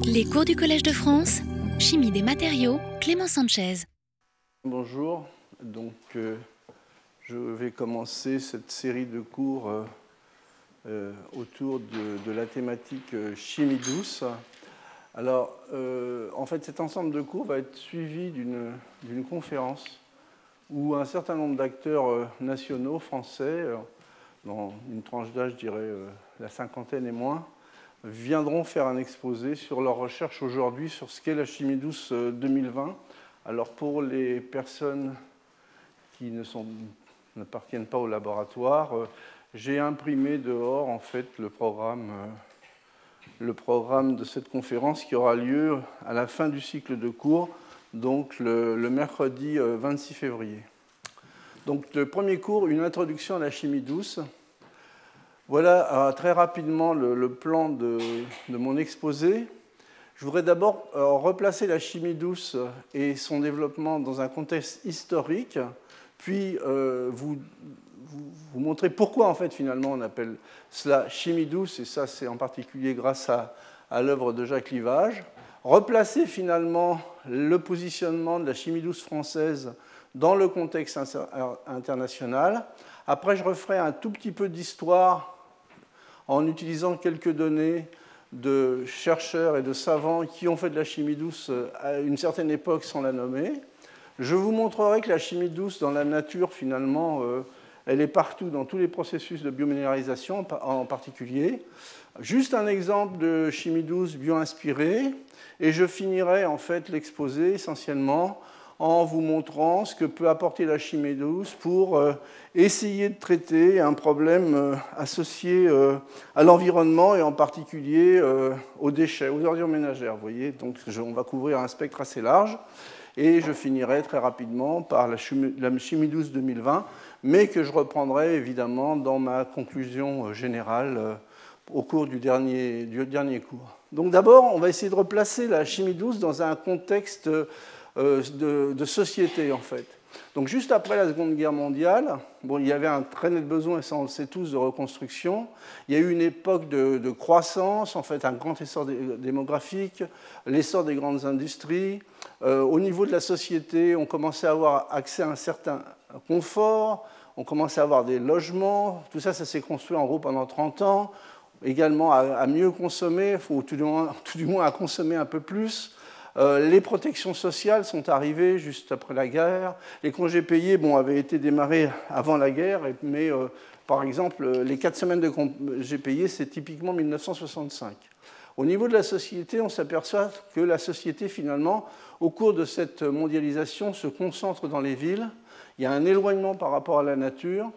Les cours du Collège de France, Chimie des matériaux, Clément Sanchez. Bonjour, donc euh, je vais commencer cette série de cours euh, euh, autour de, de la thématique chimie douce. Alors, en fait, cet ensemble de cours va être suivi d'une conférence où un certain nombre d'acteurs nationaux français, dans une tranche d'âge, je dirais la cinquantaine et moins, viendront faire un exposé sur leurs recherches aujourd'hui sur ce qu'est la chimie douce euh, 2020. Alors pour les personnes qui ne sont- n'appartiennent pas au laboratoire, euh, j'ai imprimé dehors en fait le programme, euh, le programme de cette conférence qui aura lieu à la fin du cycle de cours, donc le, le mercredi euh, 26 février. Donc le premier cours, une introduction à la chimie douce. Voilà euh, très rapidement le, plan de, mon exposé. Je voudrais d'abord euh, replacer la chimie douce et son développement dans un contexte historique, puis euh, vous, montrer pourquoi en fait finalement on appelle cela chimie douce, et ça c'est en particulier grâce à, à l'œuvre de Jacques Livage. Replacer finalement le positionnement de la chimie douce française dans le contexte inter- international. Après, je referai un tout petit peu d'histoire en utilisant quelques données de chercheurs et de savants qui ont fait de la chimie douce à une certaine époque sans la nommer. Je vous montrerai que la chimie douce dans la nature, finalement, euh, elle est partout dans tous les processus de biominéralisation en particulier. Juste un exemple de chimie douce bio-inspirée, et je finirai en fait l'exposé essentiellement en vous montrant ce que peut apporter la chimie douce pour euh, essayer de traiter un problème euh, associé euh, à l'environnement et en particulier aux déchets, aux ordures ménagères. Vous voyez, donc on va couvrir un spectre assez large. Et je finirai très rapidement par la chimie, la chimie douce 2020, mais que je reprendrai évidemment dans ma conclusion générale au cours du dernier, du dernier cours. Donc d'abord, on va essayer de replacer la chimie douce dans un contexte de, de société en fait. Donc juste après la Seconde Guerre mondiale, bon, il y avait un très net besoin, et ça on le sait tous, de reconstruction. Il y a eu une époque de, croissance, en fait un grand essor dé- démographique, l'essor des grandes industries. Euh, au niveau de la société, on commençait à avoir accès à un certain confort, on commençait à avoir des logements, tout ça, ça s'est construit en gros pendant 30 ans, également à, à mieux consommer, ou tout du, moins, tout du moins à consommer un peu plus. Euh, les protections sociales sont arrivées juste après la guerre. Les congés payés bon, avaient été démarrés avant la guerre, mais euh, par exemple, les quatre semaines de congés payés, c'est typiquement 1965. Au niveau de la société, on s'aperçoit que la société, finalement, au cours de cette mondialisation, se concentre dans les villes. Il y a un éloignement par rapport à la nature,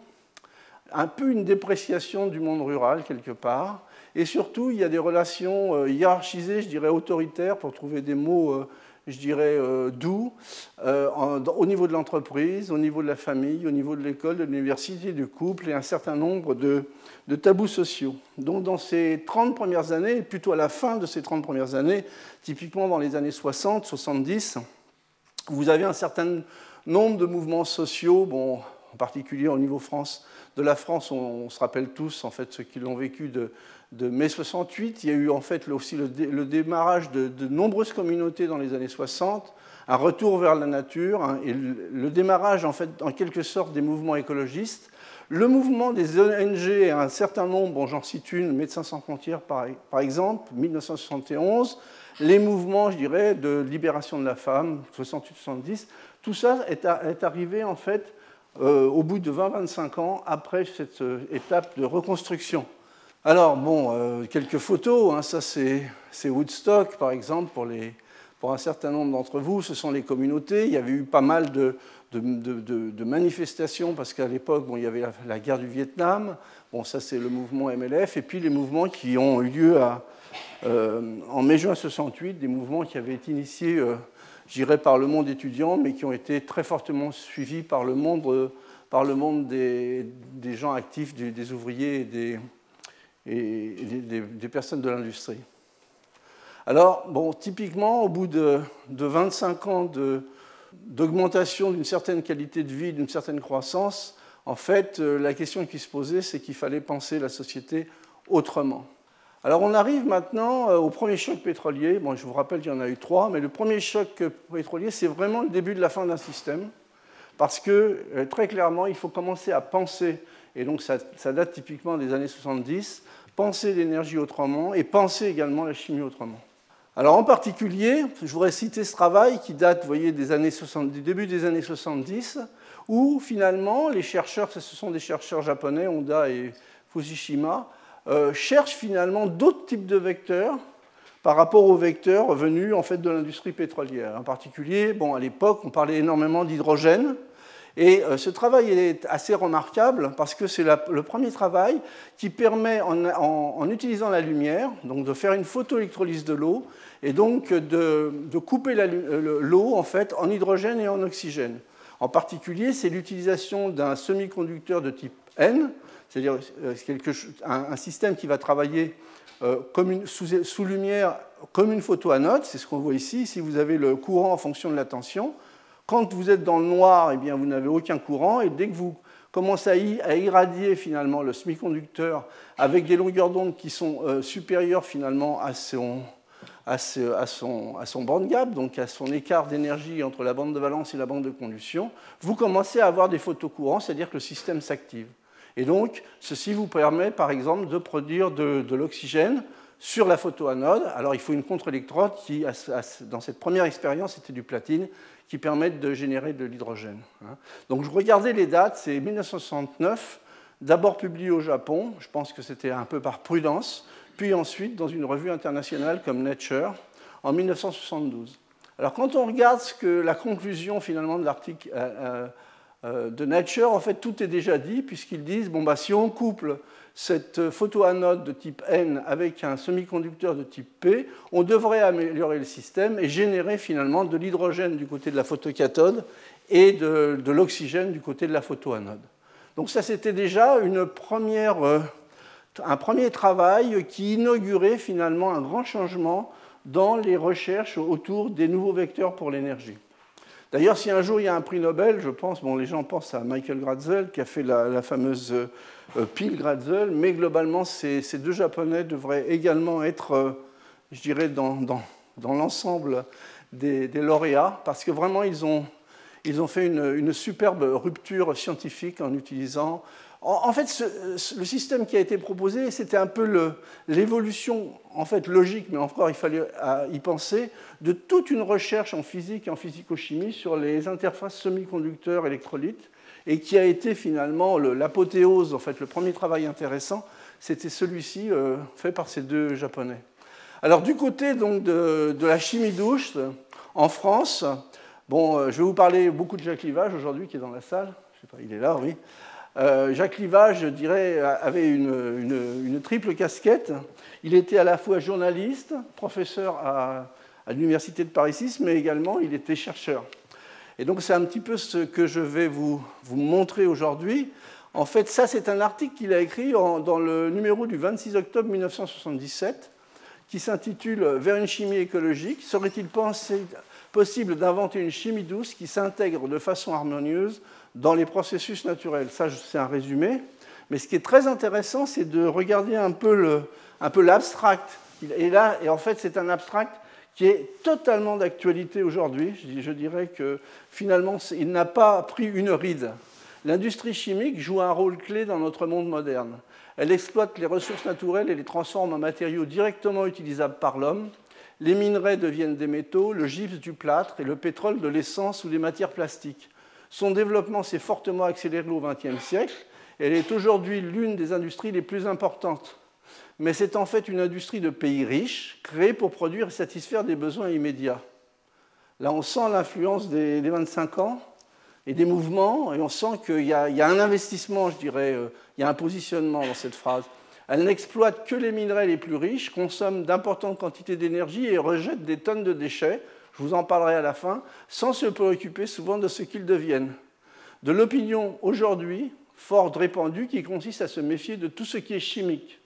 un peu une dépréciation du monde rural, quelque part. Et surtout, il y a des relations euh, hiérarchisées, je dirais autoritaires, pour trouver des mots, euh, je dirais, euh, doux, au niveau de l'entreprise, au niveau de la famille, au niveau de l'école, de l'université, du couple, et un certain nombre de, tabous sociaux. Donc dans ces 30 premières années, plutôt à la fin de ces 30 premières années, typiquement dans les années 60, 70, vous avez un certain nombre de mouvements sociaux, bon, en particulier au niveau de la France, on, on se rappelle tous en fait ceux qui l'ont vécu de, de mai 68. Il y a eu en fait aussi le, dé- le démarrage de, nombreuses communautés dans les années 60, un retour vers la nature hein, et le, démarrage en fait en quelque sorte des mouvements écologistes. Le mouvement des ONG, un certain nombre, j'en cite une, Médecins sans frontières par, exemple, 1971, les mouvements, je dirais, de libération de la femme, 68-70, tout ça est arrivé en fait euh, au bout de 20-25 ans après cette euh, étape de reconstruction. Alors, bon, euh, quelques photos, hein, ça c'est Woodstock par exemple pour, un certain nombre d'entre vous, ce sont les communautés. Il y avait eu pas mal de, manifestations parce qu'à l'époque, il y avait la, guerre du Vietnam, bon, ça c'est le mouvement MLF, et puis les mouvements qui ont eu lieu euh, en mai-juin 68, des mouvements qui avaient été initiés, euh, j'irais, par le monde étudiant, mais qui ont été très fortement suivis par le monde, euh, des gens actifs, des, des ouvriers et des, et des, personnes de l'industrie. Alors, bon, typiquement, au bout de, de 25 ans d'augmentation d'une certaine qualité de vie, d'une certaine croissance, en fait, euh, la question qui se posait, c'est qu'il fallait penser la société autrement. Alors on arrive maintenant euh, au premier choc pétrolier. Bon, je vous rappelle qu'il y en a eu trois, mais le premier choc pétrolier, c'est vraiment le début de la fin d'un système. Parce que euh, très clairement, il faut commencer à penser, et donc ça, date typiquement des années 70, penser l'énergie autrement et penser également la chimie autrement. Alors en particulier, je voudrais citer ce travail qui date, vous voyez, des années 70, du début des années 70, où finalement les chercheurs, ce sont des chercheurs japonais, Honda et Fukushima, euh, cherchent finalement d'autres types de vecteurs par rapport aux vecteurs venus en fait de l'industrie pétrolière. En particulier, bon, à l'époque, on parlait énormément d'hydrogène. Et euh, ce travail est assez remarquable parce que c'est le premier travail qui permet, en, utilisant la lumière, donc de faire une photoélectrolyse de l'eau et donc de, couper l'eau en fait en hydrogène et en oxygène. En particulier, c'est l'utilisation d'un semi-conducteur de type N, c'est-à-dire euh, un, système qui va travailler euh, sous, lumière comme une photoanode, c'est ce qu'on voit ici. Si vous avez le courant en fonction de la tension, quand vous êtes dans le noir, eh bien, vous n'avez aucun courant, et dès que vous commencez à, irradier finalement le semi-conducteur avec des longueurs d'onde qui sont euh, supérieures finalement à son, à, son, à son band gap, donc à son écart d'énergie entre la bande de valence et la bande de conduction, vous commencez à avoir des photocourants, c'est-à-dire que le système s'active. Et donc, ceci vous permet, par exemple, de produire de, l'oxygène sur la photoanode. Alors, il faut une contre-électrode qui, dans cette première expérience, c'était du platine, qui permettent de générer de l'hydrogène. Hein. Donc, je regardais les dates, c'est 1969, d'abord publié au Japon, je pense que c'était un peu par prudence, puis ensuite dans une revue internationale comme Nature en 1972. Alors, quand on regarde ce que la conclusion finalement de l'article euh, euh, euh, de Nature, en fait, tout est déjà dit, puisqu'ils disent bon, bah, si on couple cette photoanode de type N avec un semi-conducteur de type P, on devrait améliorer le système et générer finalement de l'hydrogène du côté de la photocathode et de, l'oxygène du côté de la photoanode. Donc ça, c'était déjà une première, euh, un premier travail qui inaugurait finalement un grand changement dans les recherches autour des nouveaux vecteurs pour l'énergie. D'ailleurs, si un jour il y a un prix Nobel, je pense, bon, les gens pensent à Michael Gratzel qui a fait la, fameuse euh, pile Gratzel, mais globalement, ces, deux Japonais devraient également être, euh, je dirais, dans, l'ensemble des, lauréats, parce que vraiment, ils ont, fait une superbe rupture scientifique en utilisant en fait, le système qui a été proposé, c'était un peu l'évolution, en fait, logique, mais encore il fallait y penser, de toute une recherche en physique et en physico-chimie sur les interfaces semi-conducteurs électrolytes, et qui a été finalement l'apothéose, en fait, le premier travail intéressant, c'était celui-ci euh, fait par ces deux Japonais. Alors du côté donc, de, la chimie douce, en France, bon, euh, je vais vous parler beaucoup de Jacques Livage aujourd'hui, qui est dans la salle. Je sais pas, il est là, oui. Euh, Jacques Livage, je dirais, avait une, triple casquette. Il était à la fois journaliste, professeur à, l'Université de Paris 6, mais également il était chercheur. Et donc c'est un petit peu ce que je vais vous, montrer aujourd'hui. En fait, ça c'est un article qu'il a écrit dans le numéro du 26 octobre 1977 qui s'intitule Vers une chimie écologique. Serait-il possible d'inventer une chimie douce qui s'intègre de façon harmonieuse dans les processus naturels. Ça, c'est un résumé. Mais ce qui est très intéressant, c'est de regarder un peu l'abstract. Et là, et en fait, c'est un abstract qui est totalement d'actualité aujourd'hui. Je dirais que finalement, il n'a pas pris une ride. L'industrie chimique joue un rôle clé dans notre monde moderne. Elle exploite les ressources naturelles et les transforme en matériaux directement utilisables par l'homme. Les minerais deviennent des métaux, le gypse du plâtre et le pétrole de l'essence ou des matières plastiques. Son développement s'est fortement accéléré au XXe siècle. Elle est aujourd'hui l'une des industries les plus importantes. Mais c'est en fait une industrie de pays riches, créée pour produire et satisfaire des besoins immédiats. Là, on sent l'influence des, 25 ans et des mouvements, et on sent qu'il y, a un investissement, je dirais, euh, il y a un positionnement dans cette phrase. Elle n'exploite que les minerais les plus riches, consomme d'importantes quantités d'énergie et rejette des tonnes de déchets, je vous en parlerai à la fin, sans se préoccuper souvent de ce qu'ils deviennent. De l'opinion aujourd'hui, forte répandue, qui consiste à se méfier de tout ce qui est chimique.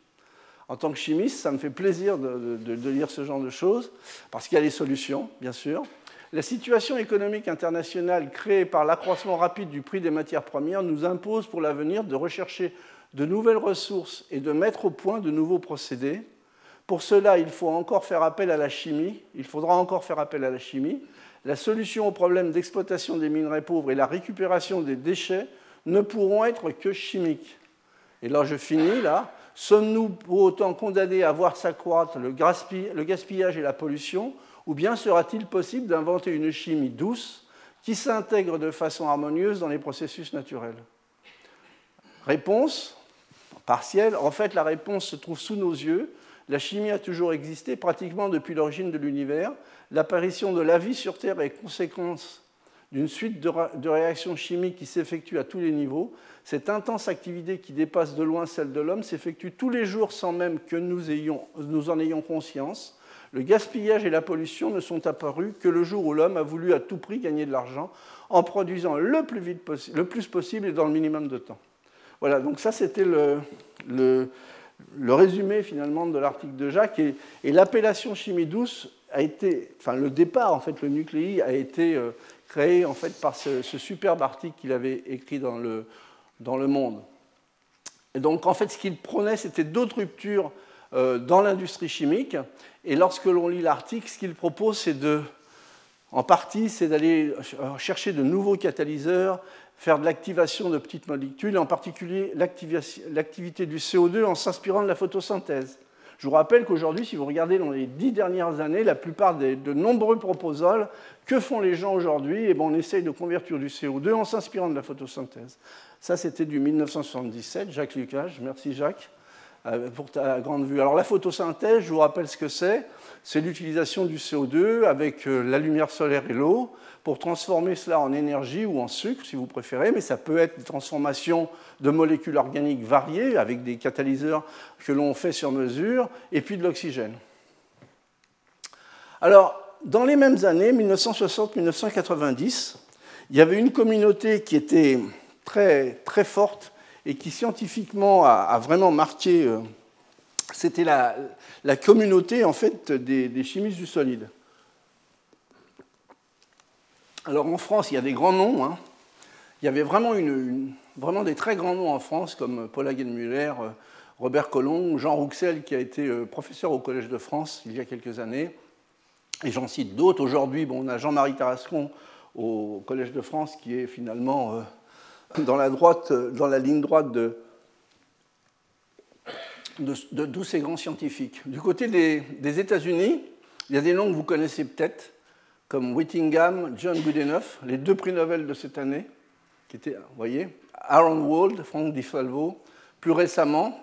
En tant que chimiste, ça me fait plaisir de, de lire ce genre de choses, parce qu'il y a des solutions, bien sûr. La situation économique internationale créée par l'accroissement rapide du prix des matières premières nous impose pour l'avenir de rechercher de nouvelles ressources et de mettre au point de nouveaux procédés Pour cela, il faut encore faire appel à la chimie. Il faudra encore faire appel à la chimie. La solution au problème d'exploitation des minerais pauvres et la récupération des déchets ne pourront être que chimiques. Et là, je finis là. Sommes-nous pour autant condamnés à voir s'accroître le gaspillage et la pollution, ou bien sera-t-il possible d'inventer une chimie douce qui s'intègre de façon harmonieuse dans les processus naturels? Réponse partielle. En fait, la réponse se trouve sous nos yeux. La chimie a toujours existé pratiquement depuis l'origine de l'univers. L'apparition de la vie sur Terre est conséquence d'une suite de réactions chimiques qui s'effectuent à tous les niveaux. Cette intense activité qui dépasse de loin celle de l'homme s'effectue tous les jours sans même que nous, en ayons conscience. Le gaspillage et la pollution ne sont apparus que le jour où l'homme a voulu à tout prix gagner de l'argent en produisant le plus, vite le plus possible et dans le minimum de temps. Voilà, donc ça c'était le, résumé finalement de l'article de Jacques. Et, l'appellation chimie douce a été, enfin le départ en fait, le nucléi a été euh, créé en fait par ce, superbe article qu'il avait écrit dans le, le Monde. Donc en fait ce qu'il prônait c'était d'autres ruptures euh, dans l'industrie chimique. Et lorsque l'on lit l'article, ce qu'il propose c'est de, en partie, c'est d'aller chercher de nouveaux catalyseurs, faire de l'activation de petites molécules, en particulier l'activité du CO2 en s'inspirant de la photosynthèse. Je vous rappelle qu'aujourd'hui, si vous regardez dans les dix dernières années, la plupart des, de nombreux proposals, que font les gens aujourd'hui? Eh ben, On essaye de convertir du CO2 en s'inspirant de la photosynthèse. Ça, c'était du 1977, Jacques Lucas. Merci Jacques euh, pour ta grande vue. Alors la photosynthèse, je vous rappelle ce que c'est. C'est l'utilisation du CO2 avec euh, la lumière solaire et l'eau pour transformer cela en énergie ou en sucre, si vous préférez, mais ça peut être une transformation de molécules organiques variées avec des catalyseurs que l'on fait sur mesure, et puis de l'oxygène. Alors, dans les mêmes années, 1960-1990, il y avait une communauté qui était très, très forte et qui scientifiquement a, vraiment marqué, euh, c'était la, communauté en fait des chimistes du solide. Alors en France, il y a des grands noms. Hein. Il y avait vraiment, des très grands noms en France, comme Paul Hagenmüller, euh, Robert Collomb, Jean Rouxel, qui a été euh, professeur au Collège de France il y a quelques années. Et j'en cite d'autres. Aujourd'hui, bon, on a Jean-Marie Tarascon au Collège de France, qui est finalement euh, dans, la droite, dans la ligne droite de, ces grands scientifiques. Du côté des États-Unis, il y a des noms que vous connaissez peut-être comme Whittingham, John Goodenough, les deux prix Nobel de cette année, qui étaient, vous voyez, Aaron Wald, Frank Di Salvo, plus récemment,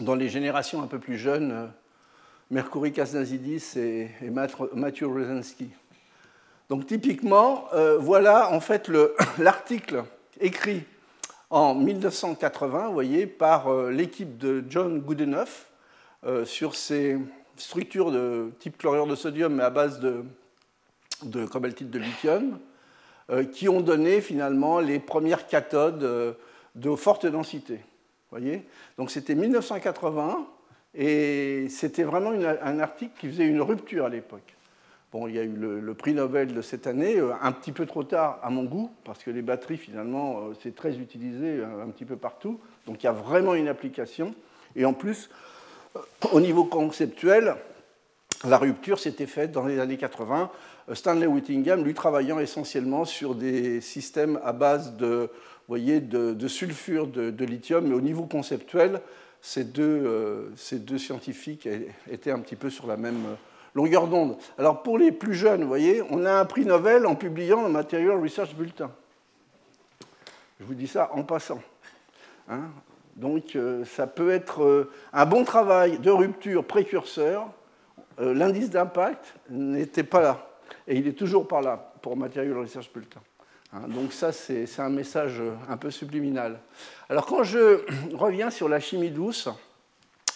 dans les générations un peu plus jeunes, euh, Mercury Kasnazidis et, Matthew Rosenski. Donc typiquement, euh, voilà en fait l'article écrit en 1980, vous voyez, par euh, l'équipe de John Goodenough sur ces structures de type chlorure de sodium mais à base de de cobaltite de lithium, euh, qui ont donné finalement les premières cathodes euh, de forte densité. Voyez? Donc c'était 1980 et c'était vraiment un article qui faisait une rupture à l'époque. Bon, il y a eu le, prix Nobel de cette année, euh, un petit peu trop tard à mon goût, parce que les batteries, finalement, c'est très utilisé un petit peu partout. Donc il y a vraiment une application. Et en plus, au niveau conceptuel, la rupture s'était faite dans les années 80 Stanley Whittingham, lui travaillant essentiellement sur des systèmes à base de, voyez, de, sulfure de, lithium, mais au niveau conceptuel, ces deux, euh, scientifiques étaient un petit peu sur la même longueur d'onde. Alors pour les plus jeunes, voyez, on a un prix Nobel en publiant un Material Research Bulletin. Je vous dis ça en passant. Hein. Donc euh, ça peut être euh, un bon travail de rupture précurseur. L'indice d'impact n'était pas là. Et il est toujours par là pour Material Research Bulletin. Hein, donc ça, c'est un message un peu subliminal. Alors quand je reviens sur la chimie douce,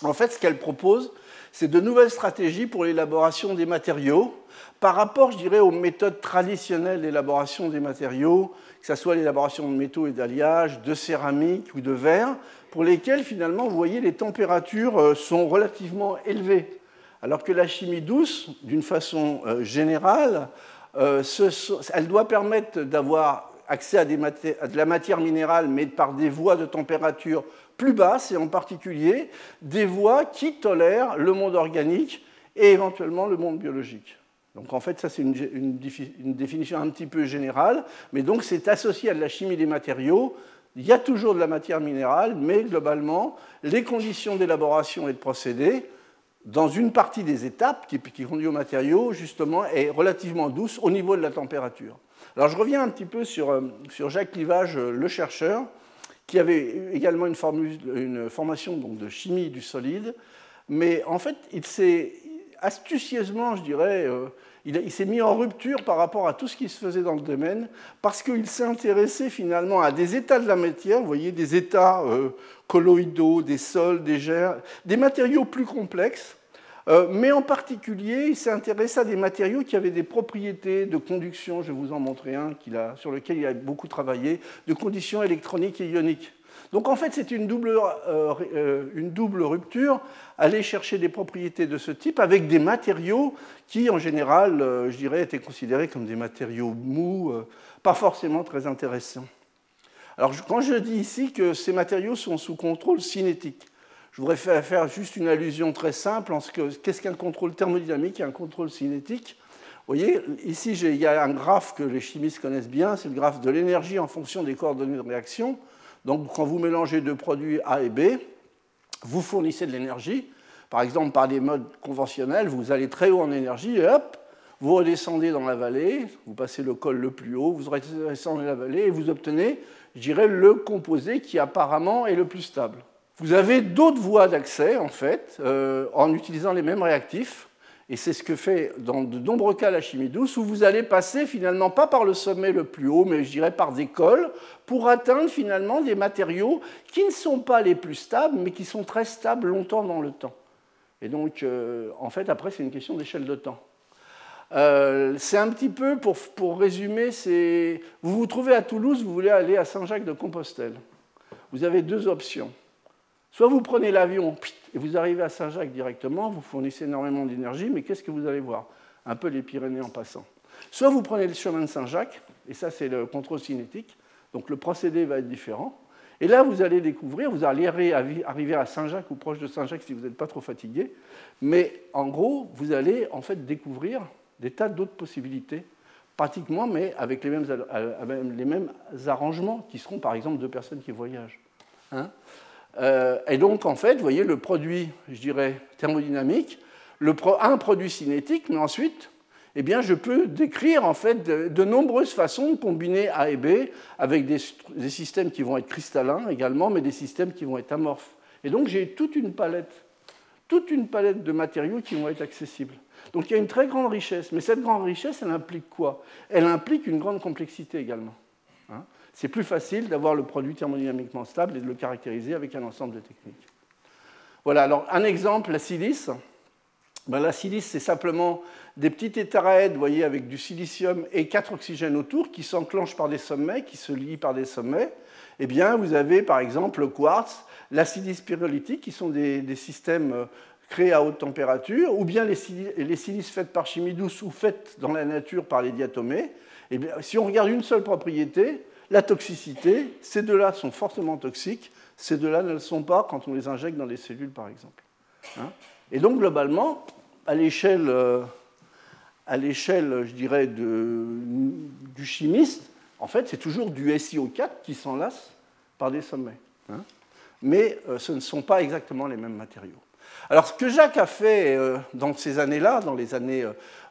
en fait, ce qu'elle propose, c'est de nouvelles stratégies pour l'élaboration des matériaux par rapport, je dirais, aux méthodes traditionnelles d'élaboration des matériaux, que ce soit l'élaboration de métaux et d'alliages, de céramique ou de verre, pour lesquels, finalement, vous voyez, les températures euh, sont relativement élevées. Alors que la chimie douce, d'une façon euh, générale, euh, elle doit permettre d'avoir accès à, de la matière minérale, mais par des voies de température plus basses, et en particulier des voies qui tolèrent le monde organique et éventuellement le monde biologique. Donc en fait, ça c'est une, définition un petit peu générale, mais donc c'est associé à de la chimie des matériaux. Il y a toujours de la matière minérale, mais globalement, les conditions d'élaboration et de procédé, dans une partie des étapes qui, conduit aux matériaux, justement, est relativement douce au niveau de la température. Alors je reviens un petit peu sur, euh, sur Jacques Livage, euh, le chercheur, qui avait également une, formation donc, de chimie du solide, mais en fait, il s'est astucieusement, je dirais, euh, il, s'est mis en rupture par rapport à tout ce qui se faisait dans le domaine, parce qu'il s'est intéressé finalement à des états de la matière, vous voyez, des états colloïdaux, des sols, des gers, des matériaux plus complexes, mais en particulier, il s'est intéressé à des matériaux qui avaient des propriétés de conduction, je vais vous en montrer un sur lequel il a beaucoup travaillé, de conditions électroniques et ioniques. Donc en fait, c'est une, euh, euh, une, double rupture, aller chercher des propriétés de ce type avec des matériaux qui, en général, euh, je dirais, étaient considérés comme des matériaux mous, pas forcément très intéressants. Alors quand je dis ici que ces matériaux sont sous contrôle cinétique, je voudrais faire juste une allusion très simple en ce que qu'est-ce qu'un contrôle thermodynamique et un contrôle cinétique? Vous voyez, ici, il y a un graphe que les chimistes connaissent bien, c'est le graphe de l'énergie en fonction des coordonnées de réaction. Donc quand vous mélangez deux produits A et B, vous fournissez de l'énergie. Par exemple, par des modes conventionnels, vous allez très haut en énergie et hop, vous redescendez dans la vallée, vous passez le col le plus haut, vous redescendez la vallée et vous obtenez, je dirais, le composé qui apparemment est le plus stable. Vous avez d'autres voies d'accès, en fait, euh, en utilisant les mêmes réactifs. Et c'est ce que fait dans de nombreux cas la chimie douce, où vous allez passer finalement pas par le sommet le plus haut, mais je dirais par des cols, pour atteindre finalement des matériaux qui ne sont pas les plus stables, mais qui sont très stables longtemps dans le temps. Et donc, euh, en fait, après, c'est une question d'échelle de temps. Euh, c'est un petit peu, pour, pour résumer, vous vous trouvez à Toulouse, vous voulez aller à Saint-Jacques-de-Compostelle. Vous avez deux options. Soit vous prenez l'avion et vous arrivez à Saint-Jacques directement, vous fournissez énormément d'énergie, mais qu'est-ce que vous allez voir? Un peu les Pyrénées en passant. Soit vous prenez le chemin de Saint-Jacques, et ça c'est le contrôle cinétique, donc le procédé va être différent. Et là, vous allez découvrir, vous allez arriver à Saint-Jacques ou proche de Saint-Jacques si vous n'êtes pas trop fatigué, mais en gros, vous allez en fait découvrir des tas d'autres possibilités, pratiquement, mais avec les mêmes, les mêmes arrangements qui seront par exemple deux personnes qui voyagent. Hein euh, et donc, en fait, vous voyez, le produit, je dirais, thermodynamique, un produit cinétique, mais ensuite, eh bien, je peux décrire en fait de, nombreuses façons de combiner A et B avec des, des, systèmes qui vont être cristallins également, mais des systèmes qui vont être amorphes. Et donc, j'ai toute une palette, toute une palette de matériaux qui vont être accessibles. Donc, il y a une très grande richesse. Mais cette grande richesse, elle implique quoi? Elle implique une grande complexité également. Hein c'est plus facile d'avoir le produit thermodynamiquement stable et de le caractériser avec un ensemble de techniques. Voilà, alors un exemple, la silice. Ben, la silice, c'est simplement des petits tétraèdes, vous voyez, avec du silicium et quatre oxygènes autour, qui s'enclenchent par des sommets, qui se lient par des sommets. Eh bien, vous avez par exemple le quartz, la silice pyrolytique, qui sont des, systèmes euh, créés à haute température, ou bien les, silices faites par chimie douce ou faites dans la nature par les diatomées. Eh bien, si on regarde une seule propriété, la toxicité, ces deux-là sont fortement toxiques, ces deux-là ne le sont pas quand on les injecte dans des cellules, par exemple. Hein. Et donc, globalement, à l'échelle, euh, je dirais, du chimiste, en fait, c'est toujours du SiO4 qui s'enlace par des sommets. Hein. Mais euh, ce ne sont pas exactement les mêmes matériaux. Alors, ce que Jacques a fait euh, dans ces années-là, dans les années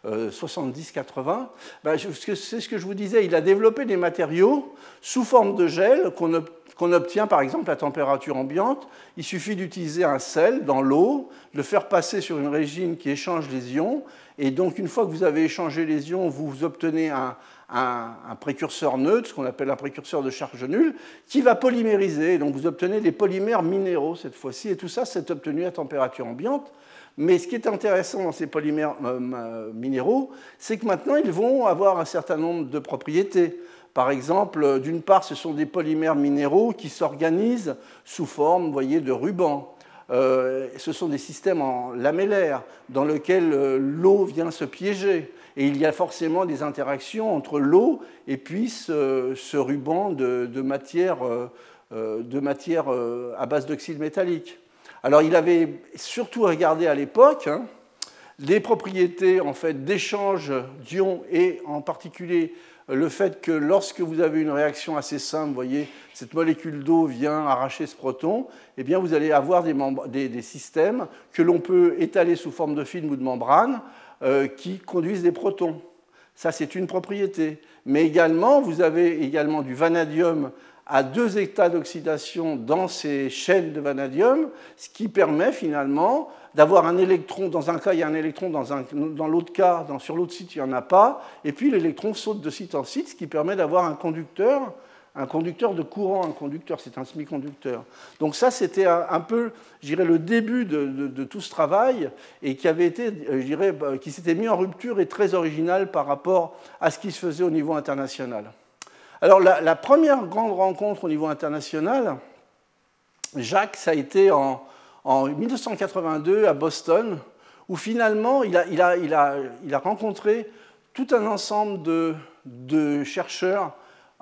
70-80, euh, ben, c'est ce que je vous disais, il a développé des matériaux sous forme de gel qu'on obtient par exemple à température ambiante. Il suffit d'utiliser un sel dans l'eau, de le faire passer sur une régine qui échange les ions, et donc une fois que vous avez échangé les ions, vous obtenez un, un, précurseur neutre, ce qu'on appelle un précurseur de charge nulle, qui va polymériser. Donc vous obtenez des polymères minéraux cette fois-ci, et tout ça, c'est obtenu à température ambiante. Mais ce qui est intéressant dans ces polymères euh, euh, minéraux, c'est que maintenant, ils vont avoir un certain nombre de propriétés. Par exemple, d'une part, ce sont des polymères minéraux qui s'organisent sous forme, voyez, de rubans. Euh, ce sont des systèmes en lamellaires dans lesquels l'eau vient se piéger. Et il y a forcément des interactions entre l'eau et puis ce, ruban de, matière, euh, de matière à base d'oxyde métallique. Alors il avait surtout regardé à l'époque hein, les propriétés en fait, d'échange d'ions et en particulier le fait que lorsque vous avez une réaction assez simple, vous voyez, cette molécule d'eau vient arracher ce proton, eh vous allez avoir des, systèmes que l'on peut étaler sous forme de film ou de membrane euh, qui conduisent des protons. Ça, c'est une propriété. Mais également, vous avez également du vanadium à deux états d'oxydation dans ces chaînes de vanadium, ce qui permet finalement d'avoir un électron, dans un cas il y a un électron, dans, dans l'autre cas, sur l'autre site il n'y en a pas, et puis l'électron saute de site en site, ce qui permet d'avoir un conducteur, un conducteur de courant, un conducteur, c'est un semi-conducteur. Donc ça c'était un, peu, je dirais, le début de, tout ce travail, et qui avait été, bah, qui s'était mis en rupture et très original par rapport à ce qui se faisait au niveau international. Alors la, première grande rencontre au niveau international, Jacques, ça a été en, 1982 à Boston, où finalement il a, rencontré tout un ensemble de, chercheurs,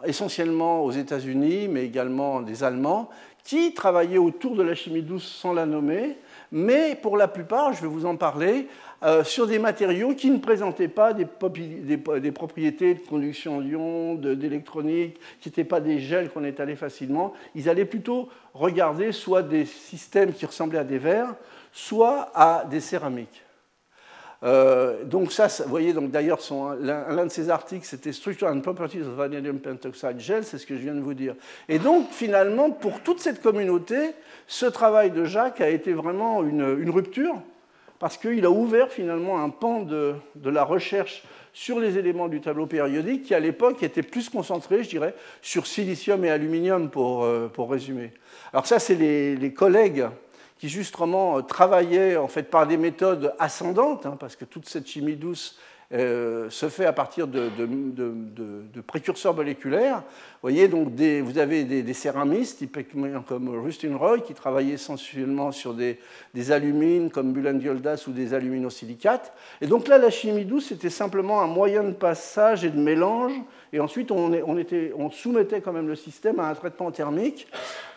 essentiellement aux États-Unis, mais également des Allemands, qui travaillaient autour de la chimie douce sans la nommer, mais pour la plupart, je vais vous en parler, euh, sur des matériaux qui ne présentaient pas des, propriétés de conduction d'ion, d'électronique, qui n'étaient pas des gels qu'on étalait facilement. Ils allaient plutôt regarder soit des systèmes qui ressemblaient à des verres, soit à des céramiques. Euh, donc ça, vous voyez, donc d'ailleurs, l'un de ces articles, c'était Structure and Properties of Vanadium Pentoxide Gel, c'est ce que je viens de vous dire. Et donc, finalement, pour toute cette communauté, ce travail de Jacques a été vraiment une rupture, parce qu'il a ouvert finalement un pan de, la recherche sur les éléments du tableau périodique qui, à l'époque, était plus concentré, je dirais, sur silicium et aluminium, pour, euh, pour résumer. Alors ça, c'est les, collègues qui, justement, travaillaient en fait, par des méthodes ascendantes, hein, parce que toute cette chimie douce euh, se fait à partir de, précurseurs moléculaires. Vous voyez, donc vous avez des, céramistes, typiquement comme Rustin Roy, qui travaillait essentiellement sur des, alumines comme Bullen-Dioldas ou des aluminosilicates. Et donc là, la chimie douce, c'était simplement un moyen de passage et de mélange et ensuite on, soumettait quand même le système à un traitement thermique.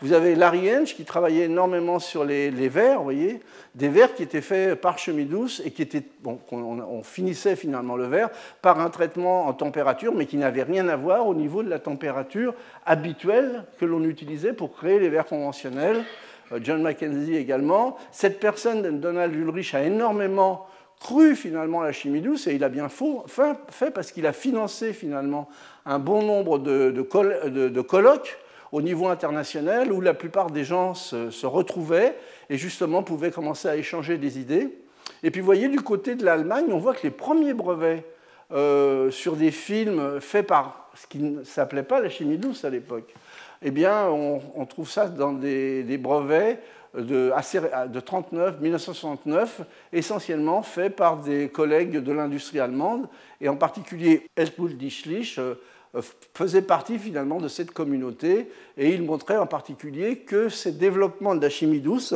Vous avez Larry Hench qui travaillait énormément sur les, verres, vous voyez, des verres qui étaient faits par chimie douce et qui étaient, on, finissait finalement le verre par un traitement en température, mais qui n'avait rien à voir au niveau de la température habituelle que l'on utilisait pour créer les verres conventionnels. Euh, John Mackenzie également. Cette personne, Donald Ulrich, a énormément cru finalement la chimie douce et il a bien fait parce qu'il a financé finalement un bon nombre de, colloques au niveau international où la plupart des gens se, retrouvaient et justement pouvaient commencer à échanger des idées. Et puis vous voyez du côté de l'Allemagne, on voit que les premiers brevets euh, sur des films faits par ce qui ne s'appelait pas la chimie douce à l'époque, eh bien on, trouve ça dans des brevets de, de 39, 1969, essentiellement fait par des collègues de l'industrie allemande, et en particulier Helmut Dichlich euh, faisait partie finalement de cette communauté, et il montrait en particulier que ces développements de la chimie douce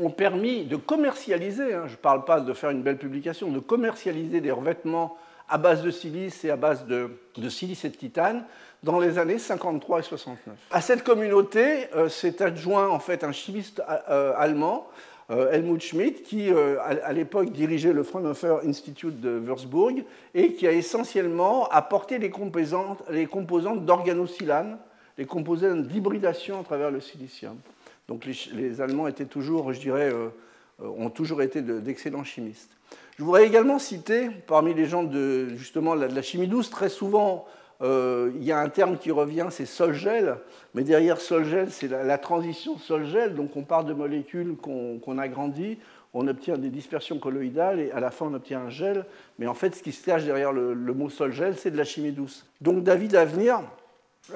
ont permis de commercialiser, hein, je ne parle pas de faire une belle publication, de commercialiser des revêtements à base de silice et à base de, de silice et de titane dans les années 53 et 69. À cette communauté euh, s'est adjoint en fait un chimiste euh, allemand, euh, Helmut Schmidt, qui à l'époque dirigeait le Fraunhofer Institute de Würzburg et qui a essentiellement apporté les composantes, les composantes d'organosilane, les composantes d'hybridation à travers le silicium. Donc les, Allemands étaient toujours, je dirais, ont toujours été d'excellents chimistes. Je voudrais également citer, parmi les gens de justement de la chimie douce, très souvent euh, il y a un terme qui revient, c'est sol-gel, mais derrière sol-gel, c'est la, transition sol-gel, donc on part de molécules qu'on agrandit, on obtient des dispersions colloïdales et à la fin on obtient un gel, mais en fait ce qui se cache derrière le, mot sol-gel, c'est de la chimie douce. Donc David Avenir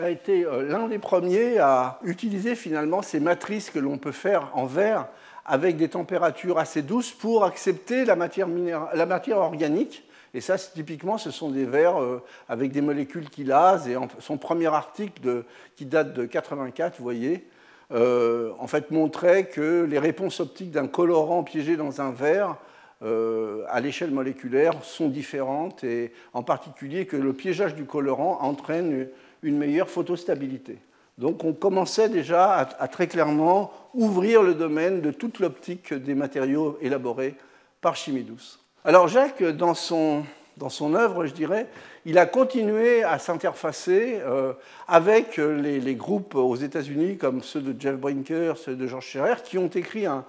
a été euh, l'un des premiers à utiliser finalement ces matrices que l'on peut faire en verre avec des températures assez douces pour accepter la matière, la matière organique et ça, typiquement, ce sont des verres euh, avec des molécules qui lasent. Et son premier article, qui date de 84, vous voyez, euh, en fait, montrait que les réponses optiques d'un colorant piégé dans un verre euh, à l'échelle moléculaire sont différentes, et en particulier que le piégeage du colorant entraîne une meilleure photostabilité. Donc on commençait déjà à, très clairement ouvrir le domaine de toute l'optique des matériaux élaborés par chimie douce. Alors Jacques, dans son, dans son œuvre, je dirais, il a continué à s'interfacer euh, avec les, groupes aux États-Unis comme ceux de Jeff Brinker, ceux de George Scherer, qui ont écrit un,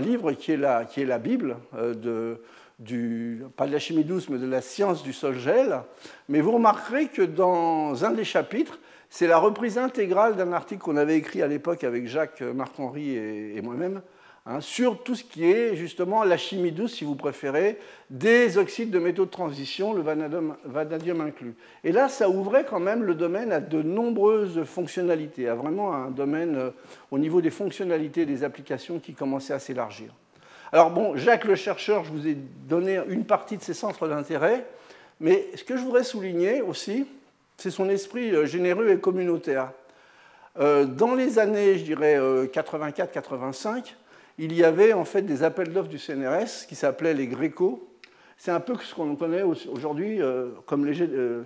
livre qui est la, qui est la Bible euh, de, du, pas de la chimie douce, mais de la science du sol-gel. Mais vous remarquerez que dans un des chapitres, c'est la reprise intégrale d'un article qu'on avait écrit à l'époque avec Jacques, Marc-Henri et, moi-même, hein, sur tout ce qui est justement la chimie douce, si vous préférez, des oxydes de métaux de transition, le vanadium, inclus. Et là, ça ouvrait quand même le domaine à de nombreuses fonctionnalités, à vraiment un domaine euh, au niveau des fonctionnalités des applications qui commençait à s'élargir. Alors bon, Jacques le chercheur, je vous ai donné une partie de ses centres d'intérêt, mais ce que je voudrais souligner aussi, c'est son esprit euh, généreux et communautaire. Euh, dans les années, je dirais, 84-85, euh, il y avait en fait des appels d'offres du CNRS qui s'appelaient les Gréco. C'est un peu ce qu'on connaît aujourd'hui comme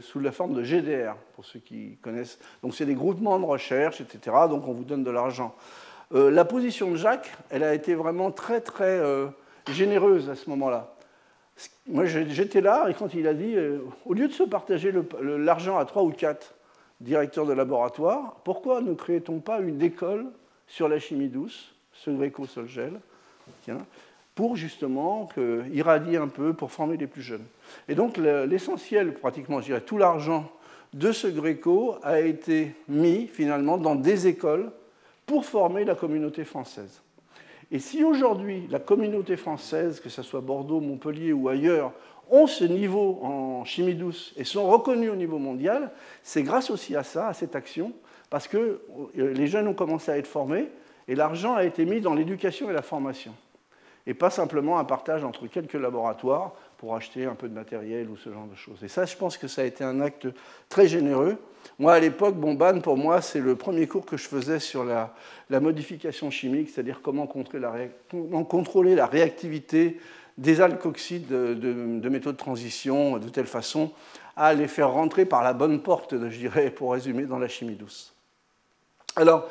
sous la forme de GDR, pour ceux qui connaissent. Donc c'est des groupements de recherche, etc. Donc on vous donne de l'argent. la position de Jacques, elle a été vraiment très très généreuse à ce moment-là. Moi, j'étais là, et quand il a dit, euh, au lieu de se partager l'argent à trois ou quatre directeurs de laboratoire, pourquoi ne créait-on pas une école sur la chimie douce, ce gréco-solgel, pour justement irradier un peu, pour former les plus jeunes Et donc, l'essentiel, pratiquement, je dirais, tout l'argent de ce gréco a été mis finalement dans des écoles pour former la communauté française. Et si aujourd'hui la communauté française, que ce soit Bordeaux, Montpellier ou ailleurs, ont ce niveau en chimie douce et sont reconnus au niveau mondial, c'est grâce aussi à ça, à cette action, parce que euh, les jeunes ont commencé à être formés et l'argent a été mis dans l'éducation et la formation. Et pas simplement un partage entre quelques laboratoires pour acheter un peu de matériel ou ce genre de choses. Et ça, je pense que ça a été un acte très généreux. Moi, à l'époque, Bomban, pour moi, c'est le premier cours que je faisais sur la, modification chimique, c'est-à-dire comment, contrôler la réactivité des alkoxydes de, de, métaux de transition de telle façon à les faire rentrer par la bonne porte, je dirais, pour résumer, dans la chimie douce. Alors,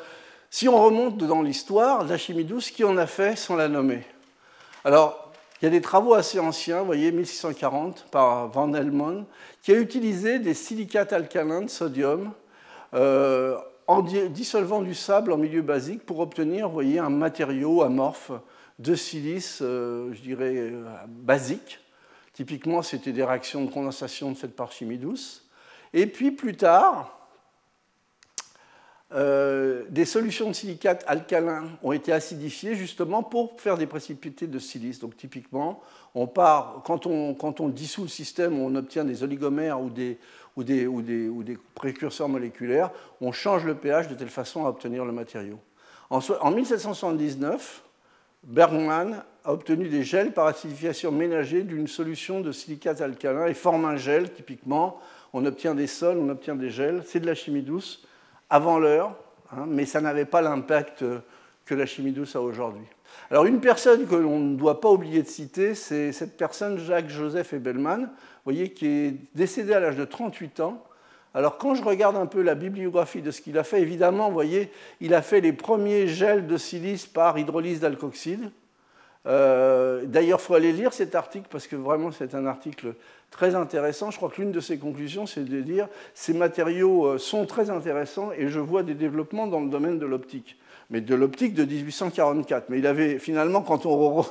si on remonte dans l'histoire, la chimie douce, qui en a fait sans la nommer Alors, il y a des travaux assez anciens, vous voyez, 1640, par Van Helmont, qui a utilisé des silicates alcalins de sodium euh, en dissolvant du sable en milieu basique pour obtenir, voyez, un matériau amorphe de silice, euh, je dirais, euh, basique. Typiquement, c'était des réactions de condensation de par chimie douce. Et puis plus tard, euh, des solutions de silicate alcalin ont été acidifiées justement pour faire des précipités de silice. Donc typiquement, on part, quand, on, dissout le système, on obtient des oligomères ou des précurseurs moléculaires, on change le pH de telle façon à obtenir le matériau. En, en 1779, Bergman a obtenu des gels par acidification ménagée d'une solution de silicate alcalin et forme un gel, typiquement. On obtient des sols, on obtient des gels. C'est de la chimie douce avant l'heure, hein, mais ça n'avait pas l'impact que la chimie douce a aujourd'hui. Alors une personne que l'on ne doit pas oublier de citer, c'est cette personne, Jacques-Joseph Ebelman, voyez, qui est décédé à l'âge de 38 ans. Alors quand je regarde un peu la bibliographie de ce qu'il a fait, évidemment, vous voyez, il a fait les premiers gels de silice par hydrolyse d'alcoxyde. Euh, d'ailleurs, il faut aller lire cet article parce que vraiment c'est un article très intéressant. Je crois que l'une de ses conclusions, c'est de dire ces matériaux euh, sont très intéressants et je vois des développements dans le domaine de l'optique. Mais de l'optique de 1844. Mais il avait finalement, quand on,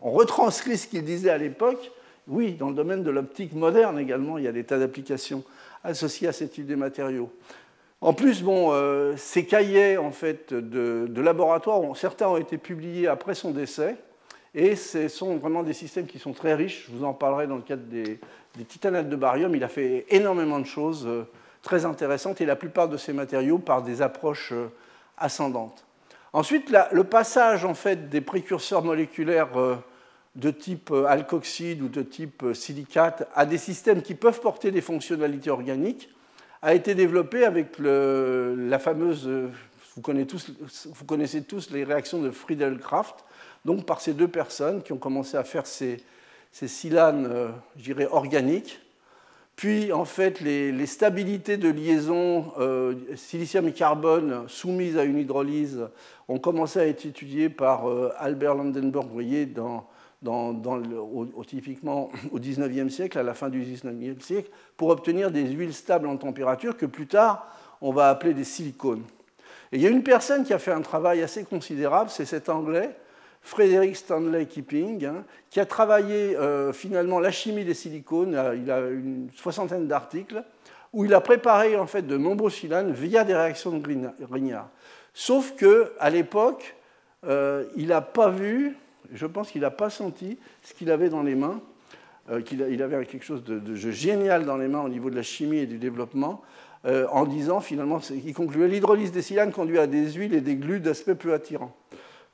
retranscrit ce qu'il disait à l'époque, oui, dans le domaine de l'optique moderne également, il y a des tas d'applications associées à cette type de matériaux. En plus, bon, euh, ces cahiers en fait, de, de laboratoire, certains ont été publiés après son décès, et ce sont vraiment des systèmes qui sont très riches. Je vous en parlerai dans le cadre des, titanates de barium. Il a fait énormément de choses euh, très intéressantes et la plupart de ces matériaux par des approches euh, ascendantes. Ensuite, le passage en fait, des précurseurs moléculaires euh, de type alkoxyde ou de type silicate à des systèmes qui peuvent porter des fonctionnalités organiques a été développé avec la fameuse, vous connaissez, tous, vous les réactions de Friedel-Crafts, donc par ces deux personnes qui ont commencé à faire ces, silanes, euh, je dirais, organiques. Puis, en fait, les, stabilités de liaison euh, silicium et carbone soumises à une hydrolyse ont commencé à être étudiées par euh, Albert Landenberg, vous voyez, dans, typiquement au 19e siècle, à la fin du 19e siècle, pour obtenir des huiles stables en température que plus tard, on va appeler des silicones. Et il y a une personne qui a fait un travail assez considérable, c'est cet Anglais, Frédéric Stanley Keeping, hein, qui a travaillé euh, finalement la chimie des silicones. Euh, il a une soixantaine d'articles où il a préparé en fait de nombreux silanes via des réactions de Grignard. Sauf que à l'époque, euh, il n'a pas vu, je pense qu'il n'a pas senti ce qu'il avait dans les mains, qu'il il avait quelque chose de, génial dans les mains au niveau de la chimie et du développement, en disant finalement, il concluait l'hydrolyse des silanes conduit à des huiles et des glues d'aspect peu attirant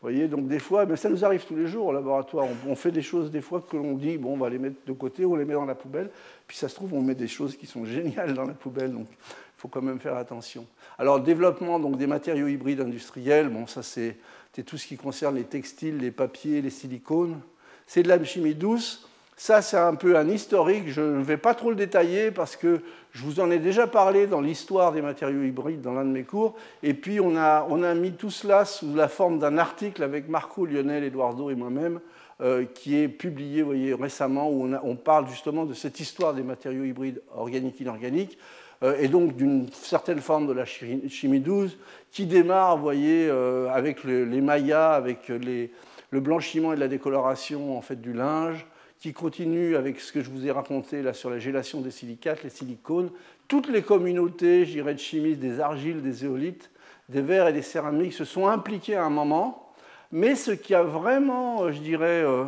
voyez, donc des fois, mais ça nous arrive tous les jours au laboratoire. On, fait des choses des fois que l'on dit, bon, on va les mettre de côté, on les met dans la poubelle. Puis ça se trouve, on met des choses qui sont géniales dans la poubelle. Donc il faut quand même faire attention. Alors le développement donc, des matériaux hybrides industriels, bon, ça c'est tout ce qui concerne les textiles, les papiers, les silicones. C'est de la chimie douce. Ça, c'est un peu un historique. Je ne vais pas trop le détailler parce que je vous en ai déjà parlé dans l'histoire des matériaux hybrides dans l'un de mes cours. Et puis, on a, on a mis tout cela sous la forme d'un article avec Marco, Lionel, Eduardo et moi-même, euh, qui est publié voyez, récemment, où on, parle justement de cette histoire des matériaux hybrides organiques inorganiques, euh, et donc d'une certaine forme de la chimie douce, qui démarre, voyez, euh, avec les mayas, avec les, le blanchiment et la décoloration en fait, du linge, qui continue avec ce que je vous ai raconté là sur la gélation des silicates, les silicones. Toutes les communautés, je dirais, de chimistes, des argiles, des éolites, des verres et des céramiques se sont impliquées à un moment. Mais ce qui a vraiment, euh, je dirais, euh,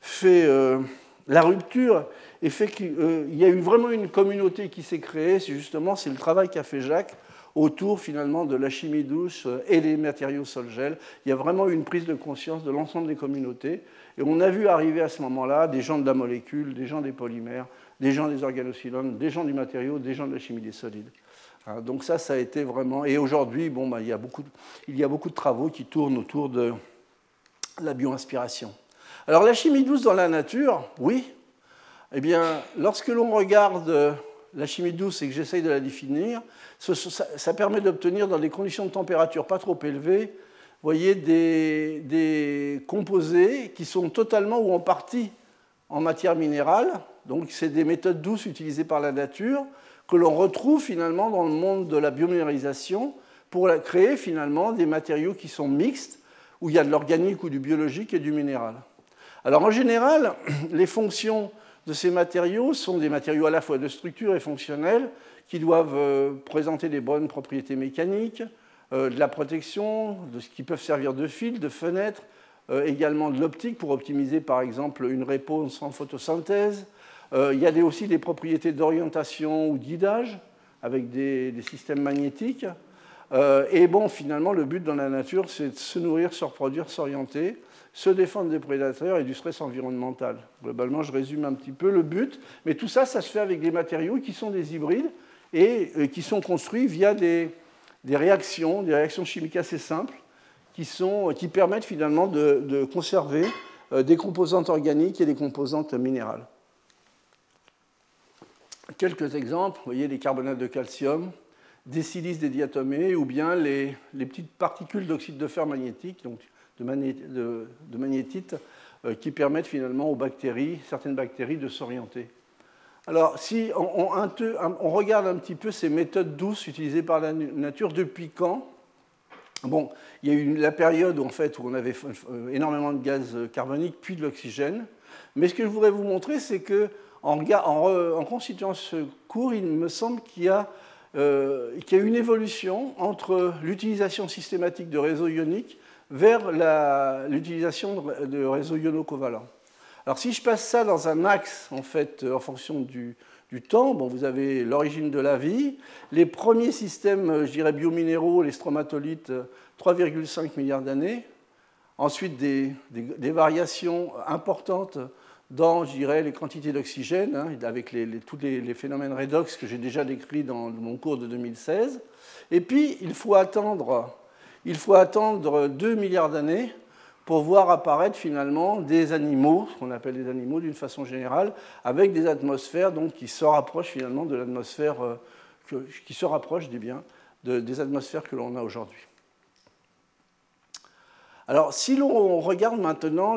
fait euh, la rupture et fait qu'il y a eu vraiment une communauté qui s'est créée, c'est justement c'est le travail qu'a fait Jacques autour finalement de la chimie douce et des matériaux sol-gel. Il y a vraiment une prise de conscience de l'ensemble des communautés. Et on a vu arriver à ce moment-là des gens de la molécule, des gens des polymères, des gens des organocylons, des gens du matériau, des gens de la chimie des solides. Hein, donc ça, ça a été vraiment... Et aujourd'hui, bon, bah, il, y a beaucoup de... il y a beaucoup de travaux qui tournent autour de la bioinspiration. Alors la chimie douce dans la nature, oui. Eh bien, lorsque l'on regarde la chimie douce et que j'essaye de la définir, ça, permet d'obtenir dans des conditions de température pas trop élevées voyez, des, composés qui sont totalement ou en partie en matière minérale. Donc, c'est des méthodes douces utilisées par la nature que l'on retrouve finalement dans le monde de la biominéralisation pour créer finalement des matériaux qui sont mixtes, où il y a de l'organique ou du biologique et du minéral. Alors, en général, les fonctions de ces matériaux sont des matériaux à la fois de structure et fonctionnels qui doivent euh, présenter des bonnes propriétés mécaniques, euh, de la protection, de ce qui peuvent servir de fil, de fenêtre, euh, également de l'optique pour optimiser par exemple une réponse en photosynthèse. Il y a aussi des propriétés d'orientation ou guidage avec des, systèmes magnétiques. et bon, finalement, le but dans la nature, c'est de se nourrir, se reproduire, s'orienter, se défendre des prédateurs et du stress environnemental. Globalement, je résume un petit peu le but, mais tout ça, ça se fait avec des matériaux qui sont des hybrides et qui sont construits via des, réactions, des réactions chimiques assez simples qui, qui permettent finalement de, conserver euh, des composantes organiques et des composantes minérales. Quelques exemples, vous voyez les carbonates de calcium, des silices, des diatomées, ou bien les, petites particules d'oxyde de fer magnétique, de, magnétite, euh, qui permettent finalement aux bactéries, certaines bactéries, de s'orienter. Alors, si on, regarde un petit peu ces méthodes douces utilisées par la nature, depuis quand? Bon, il y a eu la période en fait, où on avait euh, énormément de gaz carbonique, puis de l'oxygène. Mais ce que je voudrais vous montrer, c'est que en, constituant ce cours, il me semble qu'il y, a euh, une évolution entre l'utilisation systématique de réseaux ioniques vers l'utilisation de réseaux iono-covalents. Alors si je passe ça dans un axe, en fait, euh, en fonction du, temps, bon, vous avez l'origine de la vie, les premiers systèmes, euh, je dirais, biominéraux, les stromatolites, 3,5 euh, milliards d'années. Ensuite, des, variations importantes dans, je dirais, les quantités d'oxygène, hein, avec tous les, les, phénomènes redox que j'ai déjà décrits dans mon cours de 2016. Et puis, il faut attendre, il faut attendre 2 milliards d'années pour voir apparaître finalement des animaux, ce qu'on appelle des animaux d'une façon générale, avec des atmosphères donc, qui se rapprochent finalement de l'atmosphère, euh, qui se rapprochent des, biens, des atmosphères que l'on a aujourd'hui. Alors, si l'on regarde maintenant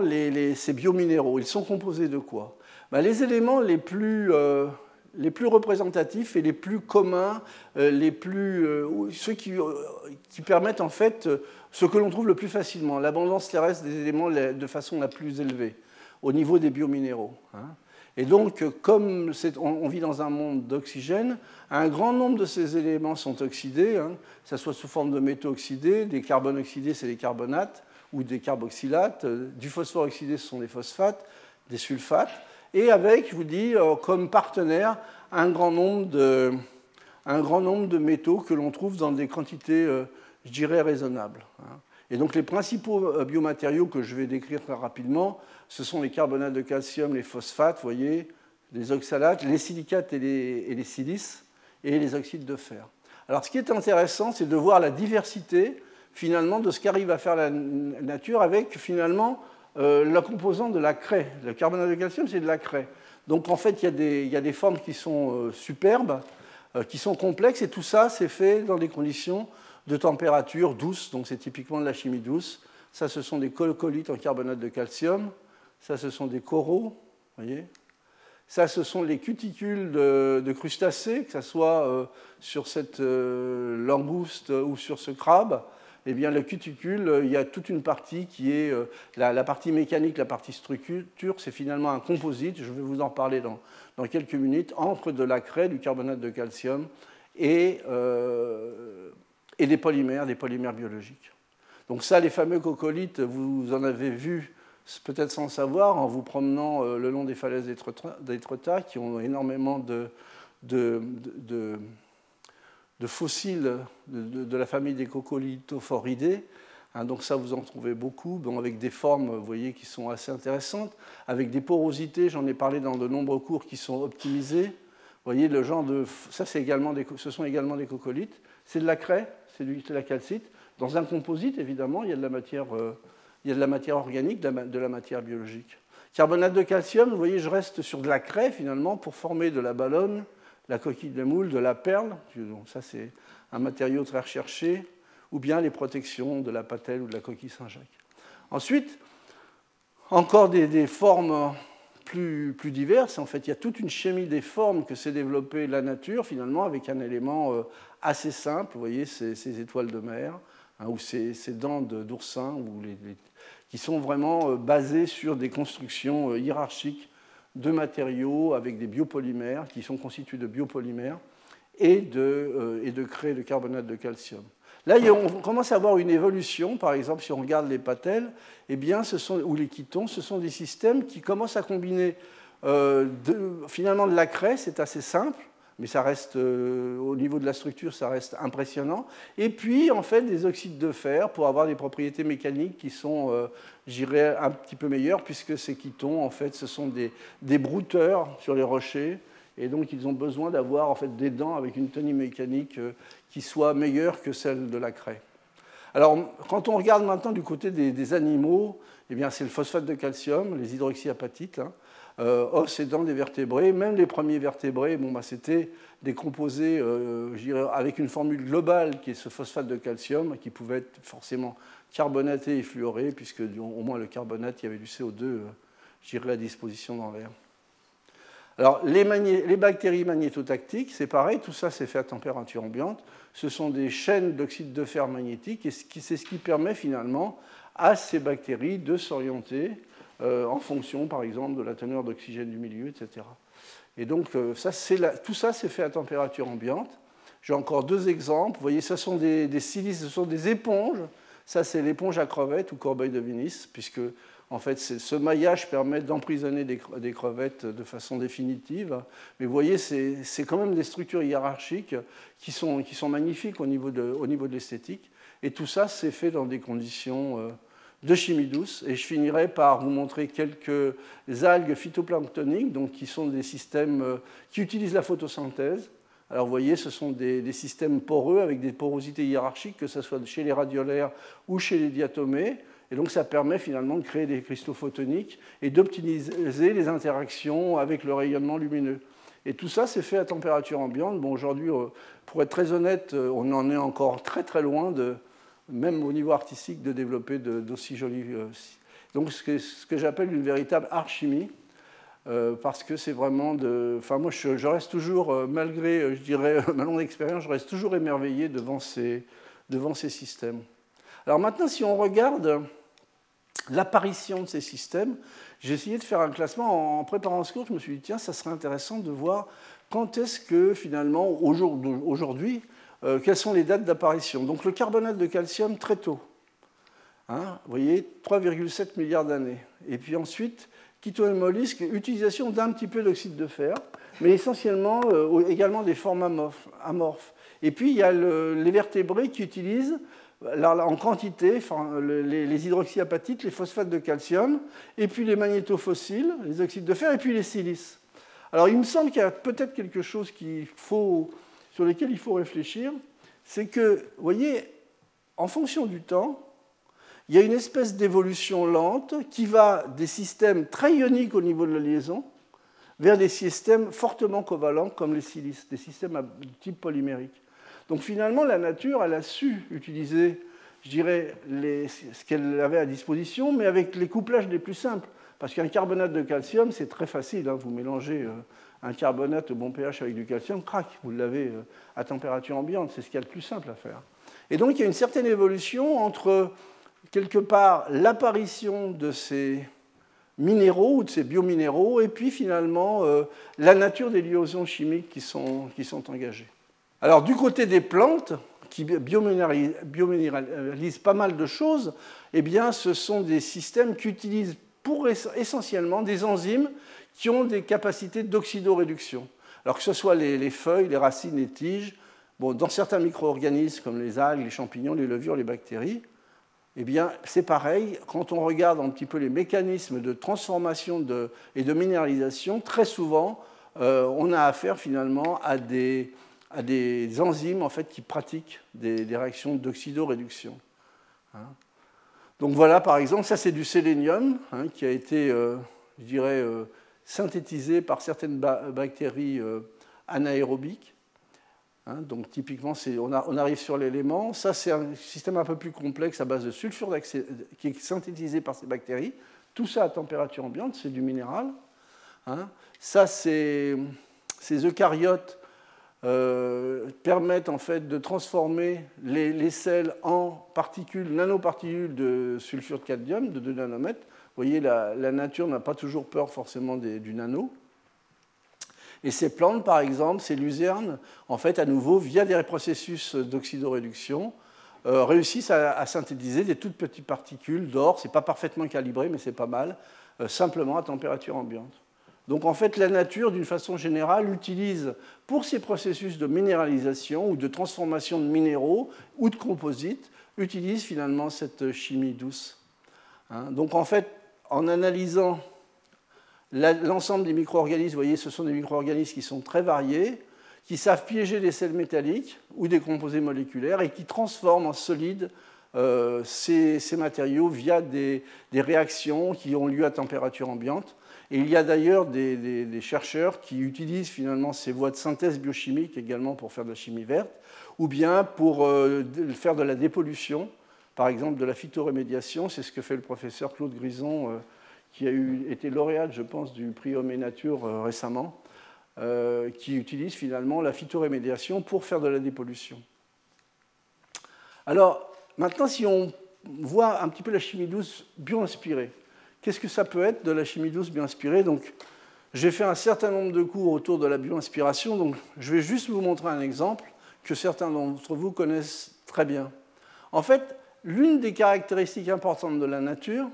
ces biominéraux, ils sont composés de quoi? Ben, Les éléments les plus, euh, les plus représentatifs et les plus communs, euh, les plus, euh, ceux qui, qui, permettent en fait ce que l'on trouve le plus facilement, l'abondance terrestre des éléments de façon la plus élevée au niveau des biominéraux. Hein. Et donc, comme on, vit dans un monde d'oxygène, un grand nombre de ces éléments sont oxydés, hein, que ce soit sous forme de métaux oxydés, des carbones oxydés, c'est les carbonates, ou des carboxylates, euh, du phosphore oxydé, ce sont des phosphates, des sulfates, et avec, je vous dis, euh, comme partenaire, un grand nombre de, métaux que l'on trouve dans des quantités, euh, je dirais, raisonnables. Hein. Et donc les principaux biomatériaux que je vais décrire très rapidement, ce sont les carbonates de calcium, les phosphates, vous voyez, les oxalates, les silicates et les silices, et les oxydes de fer. Alors ce qui est intéressant, c'est de voir la diversité finalement de ce qu'arrive à faire la nature avec finalement euh, la composante de la craie. Le carbonate de calcium, c'est de la craie. Donc en fait, il y a des, formes qui sont euh, superbes, euh, qui sont complexes, et tout ça, c'est fait dans des conditions de température douce, donc c'est typiquement de la chimie douce. Ça, ce sont des colcolites en carbonate de calcium. Ça, ce sont des coraux, voyez. Ça, ce sont les cuticules de, de crustacés, que ce soit sur cette langouste ou sur ce crabe eh bien, le cuticule, euh, il y a toute une partie qui est euh, la, partie mécanique, la partie structure, c'est finalement un composite, je vais vous en parler dans, quelques minutes, entre de la craie, du carbonate de calcium et, euh, et des polymères, des polymères biologiques. Donc ça, les fameux cocolites, vous en avez vu peut-être sans savoir en vous promenant le long des falaises d'Étretat, qui ont énormément de de fossiles de, la famille des coccolithophoridés. Hein, donc ça, vous en trouvez beaucoup, avec des formes, vous voyez, qui sont assez intéressantes, avec des porosités, j'en ai parlé dans de nombreux cours, qui sont optimisées. Vous voyez, le genre de... Ça, également des, ce sont également des coccolithes. C'est de la craie, c'est de la calcite. Dans un composite, évidemment, il y a de la matière, euh, il y a de la matière organique, de la, matière biologique. Carbonate de calcium, vous voyez, je reste sur de la craie, finalement, pour former de la ballonne, la coquille de moule, de la perle, ça c'est un matériau très recherché, ou bien les protections de la patelle ou de la coquille Saint-Jacques. Ensuite, encore des, formes plus, plus, diverses. En fait, il y a toute une chimie des formes que s'est développée la nature, finalement, avec un élément euh, assez simple. Vous voyez, ces, étoiles de mer, hein, ou ces, dents d'oursin, qui sont vraiment euh, basées sur des constructions euh, hiérarchiques de matériaux avec des biopolymères qui sont constitués de biopolymères et de, euh, de créer de carbonate de calcium. Là, on commence à avoir une évolution. Par exemple, si on regarde les patelles, eh bien, ce sont, ou les chitons, ce sont des systèmes qui commencent à combiner euh, finalement de la craie, c'est assez simple, mais ça reste, euh, au niveau de la structure, ça reste impressionnant. Et puis, en fait, des oxydes de fer pour avoir des propriétés mécaniques qui sont, euh, j'irais, un petit peu meilleures, puisque ces chitons, en fait, ce sont des, brouteurs sur les rochers. Et donc, ils ont besoin d'avoir en fait, des dents avec une tenue mécanique euh, qui soit meilleure que celle de la craie. Alors, quand on regarde maintenant du côté des, animaux, eh bien, c'est le phosphate de calcium, les hydroxyapatites. Hein, os et dents des vertébrés. Même les premiers vertébrés, bon, bah, c'était des composés euh, avec une formule globale qui est ce phosphate de calcium, qui pouvait être forcément carbonaté et fluoré, puisque au moins le carbonate, il y avait du CO2 euh, à disposition dans l'air. Alors, les, les, bactéries magnétotactiques, c'est pareil, tout ça c'est fait à température ambiante. Ce sont des chaînes d'oxyde de fer magnétique et c'est ce qui permet finalement à ces bactéries de s'orienter euh, en fonction, par exemple, de la teneur d'oxygène du milieu, etc. Et donc, euh, ça, tout ça, c'est fait à température ambiante. J'ai encore deux exemples. Vous voyez, ce sont des, silices, ce sont des éponges. Ça, c'est l'éponge à crevettes ou corbeille de Venise, puisque en fait, ce maillage permet d'emprisonner des, crevettes de façon définitive. Mais vous voyez, c'est quand même des structures hiérarchiques qui sont, qui sont magnifiques au niveau de, au niveau de l'esthétique. Et tout ça, c'est fait dans des conditions euh, de chimie douce. Et je finirai par vous montrer quelques algues phytoplanctoniques, donc qui sont des systèmes euh, qui utilisent la photosynthèse. Alors vous voyez, ce sont des, systèmes poreux avec des porosités hiérarchiques, que ce soit chez les radiolaires ou chez les diatomées. Et donc ça permet finalement de créer des cristaux photoniques et d'optimiser les interactions avec le rayonnement lumineux. Et tout ça, c'est fait à température ambiante. Bon, aujourd'hui, euh, pour être très honnête, euh, on en est encore très très loin, de, même au niveau artistique, de développer d'aussi jolis. Euh, donc, ce que, j'appelle une véritable art chimie, parce que c'est vraiment de. Enfin, moi, je, reste toujours, malgré, je dirais, ma longue expérience, je reste toujours émerveillé devant ces, devant ces systèmes. Alors maintenant, si on regarde l'apparition de ces systèmes, j'ai essayé de faire un classement. En préparant ce cours, je me suis dit, tiens, ça serait intéressant de voir quand est-ce que finalement, aujourd'hui, euh, quelles sont les dates d'apparition. Donc le carbonate de calcium, très tôt. Hein, vous voyez, 3,7 milliards d'années. Et puis ensuite, mollusque, utilisation d'un petit peu d'oxyde de fer, mais essentiellement euh, également des formes amorphes. Et puis il y a les vertébrés qui utilisent en quantité, les hydroxyapatites, les phosphates de calcium, et puis les magnétofossiles, les oxydes de fer, et puis les silices. Alors il me semble qu'il y a peut-être quelque chose faut, sur lequel il faut réfléchir, c'est que, vous voyez, en fonction du temps, il y a une espèce d'évolution lente qui va des systèmes très ioniques au niveau de la liaison vers des systèmes fortement covalents comme les silices, des systèmes de type polymérique. Donc finalement, la nature, elle a su utiliser, je dirais, ce qu'elle avait à disposition, mais avec les couplages les plus simples. Parce qu'un carbonate de calcium, c'est très facile. Hein. Vous mélangez euh, un carbonate au bon pH avec du calcium, crac, vous l'avez euh, à température ambiante. C'est ce qu'il y a de plus simple à faire. Et donc il y a une certaine évolution entre, quelque part, l'apparition de ces minéraux ou de ces biominéraux, et puis finalement euh, la nature des liaisons chimiques qui sont, engagées. Alors du côté des plantes, qui biominéralisent pas mal de choses, eh bien, ce sont des systèmes qui utilisent essentiellement des enzymes qui ont des capacités d'oxydoréduction. Alors que ce soit les, feuilles, les racines, les tiges, bon, dans certains micro-organismes comme les algues, les champignons, les levures, les bactéries, eh bien, c'est pareil. Quand on regarde un petit peu les mécanismes de transformation et de minéralisation, très souvent, euh, on a affaire finalement à des, à des enzymes en fait, qui pratiquent des, réactions d'oxydoréduction. Hein. Donc voilà, par exemple, ça c'est du sélénium hein, qui a été, euh, je dirais, euh, synthétisé par certaines bactéries euh, anaérobiques. Hein. donc typiquement, on, arrive sur l'élément. Ça c'est un système un peu plus complexe à base de sulfure qui est synthétisé par ces bactéries. Tout ça à température ambiante, c'est du minéral. Ça c'est ces eucaryotes euh, permettent en fait de transformer les, sels en particules, nanoparticules de sulfure de cadmium de 2 nanomètres. Vous voyez, la, nature n'a pas toujours peur forcément du nano. Et ces plantes, par exemple, ces luzernes, en fait, à nouveau, via des processus d'oxydoréduction, euh, réussissent à, synthétiser des toutes petites particules d'or. Ce n'est pas parfaitement calibré, mais c'est pas mal, euh, simplement à température ambiante. Donc en fait, la nature, d'une façon générale, utilise pour ces processus de minéralisation ou de transformation de minéraux ou de composites, utilise finalement cette chimie douce. Hein. Donc en fait, en analysant l'ensemble des micro-organismes, vous voyez, ce sont des micro-organismes qui sont très variés, qui savent piéger des sels métalliques ou des composés moléculaires et qui transforment en solide euh, ces, matériaux via des, réactions qui ont lieu à température ambiante. Et il y a d'ailleurs des, chercheurs qui utilisent finalement ces voies de synthèse biochimique également pour faire de la chimie verte, ou bien pour euh, faire de la dépollution, par exemple de la phytorémédiation. C'est ce que fait le professeur Claude Grison, euh, qui a été lauréat, je pense, du prix Homme et Nature euh, récemment, qui utilise finalement la phytorémédiation pour faire de la dépollution. Alors, maintenant, si on voit un petit peu la chimie douce bio-inspirée, Qu'est-ce que ça peut être de la chimie douce bio-inspirée Donc, j'ai fait un certain nombre de cours autour de la bio-inspiration, donc je vais juste vous montrer un exemple que certains d'entre vous connaissent très bien. En fait, l'une des caractéristiques importantes de la nature,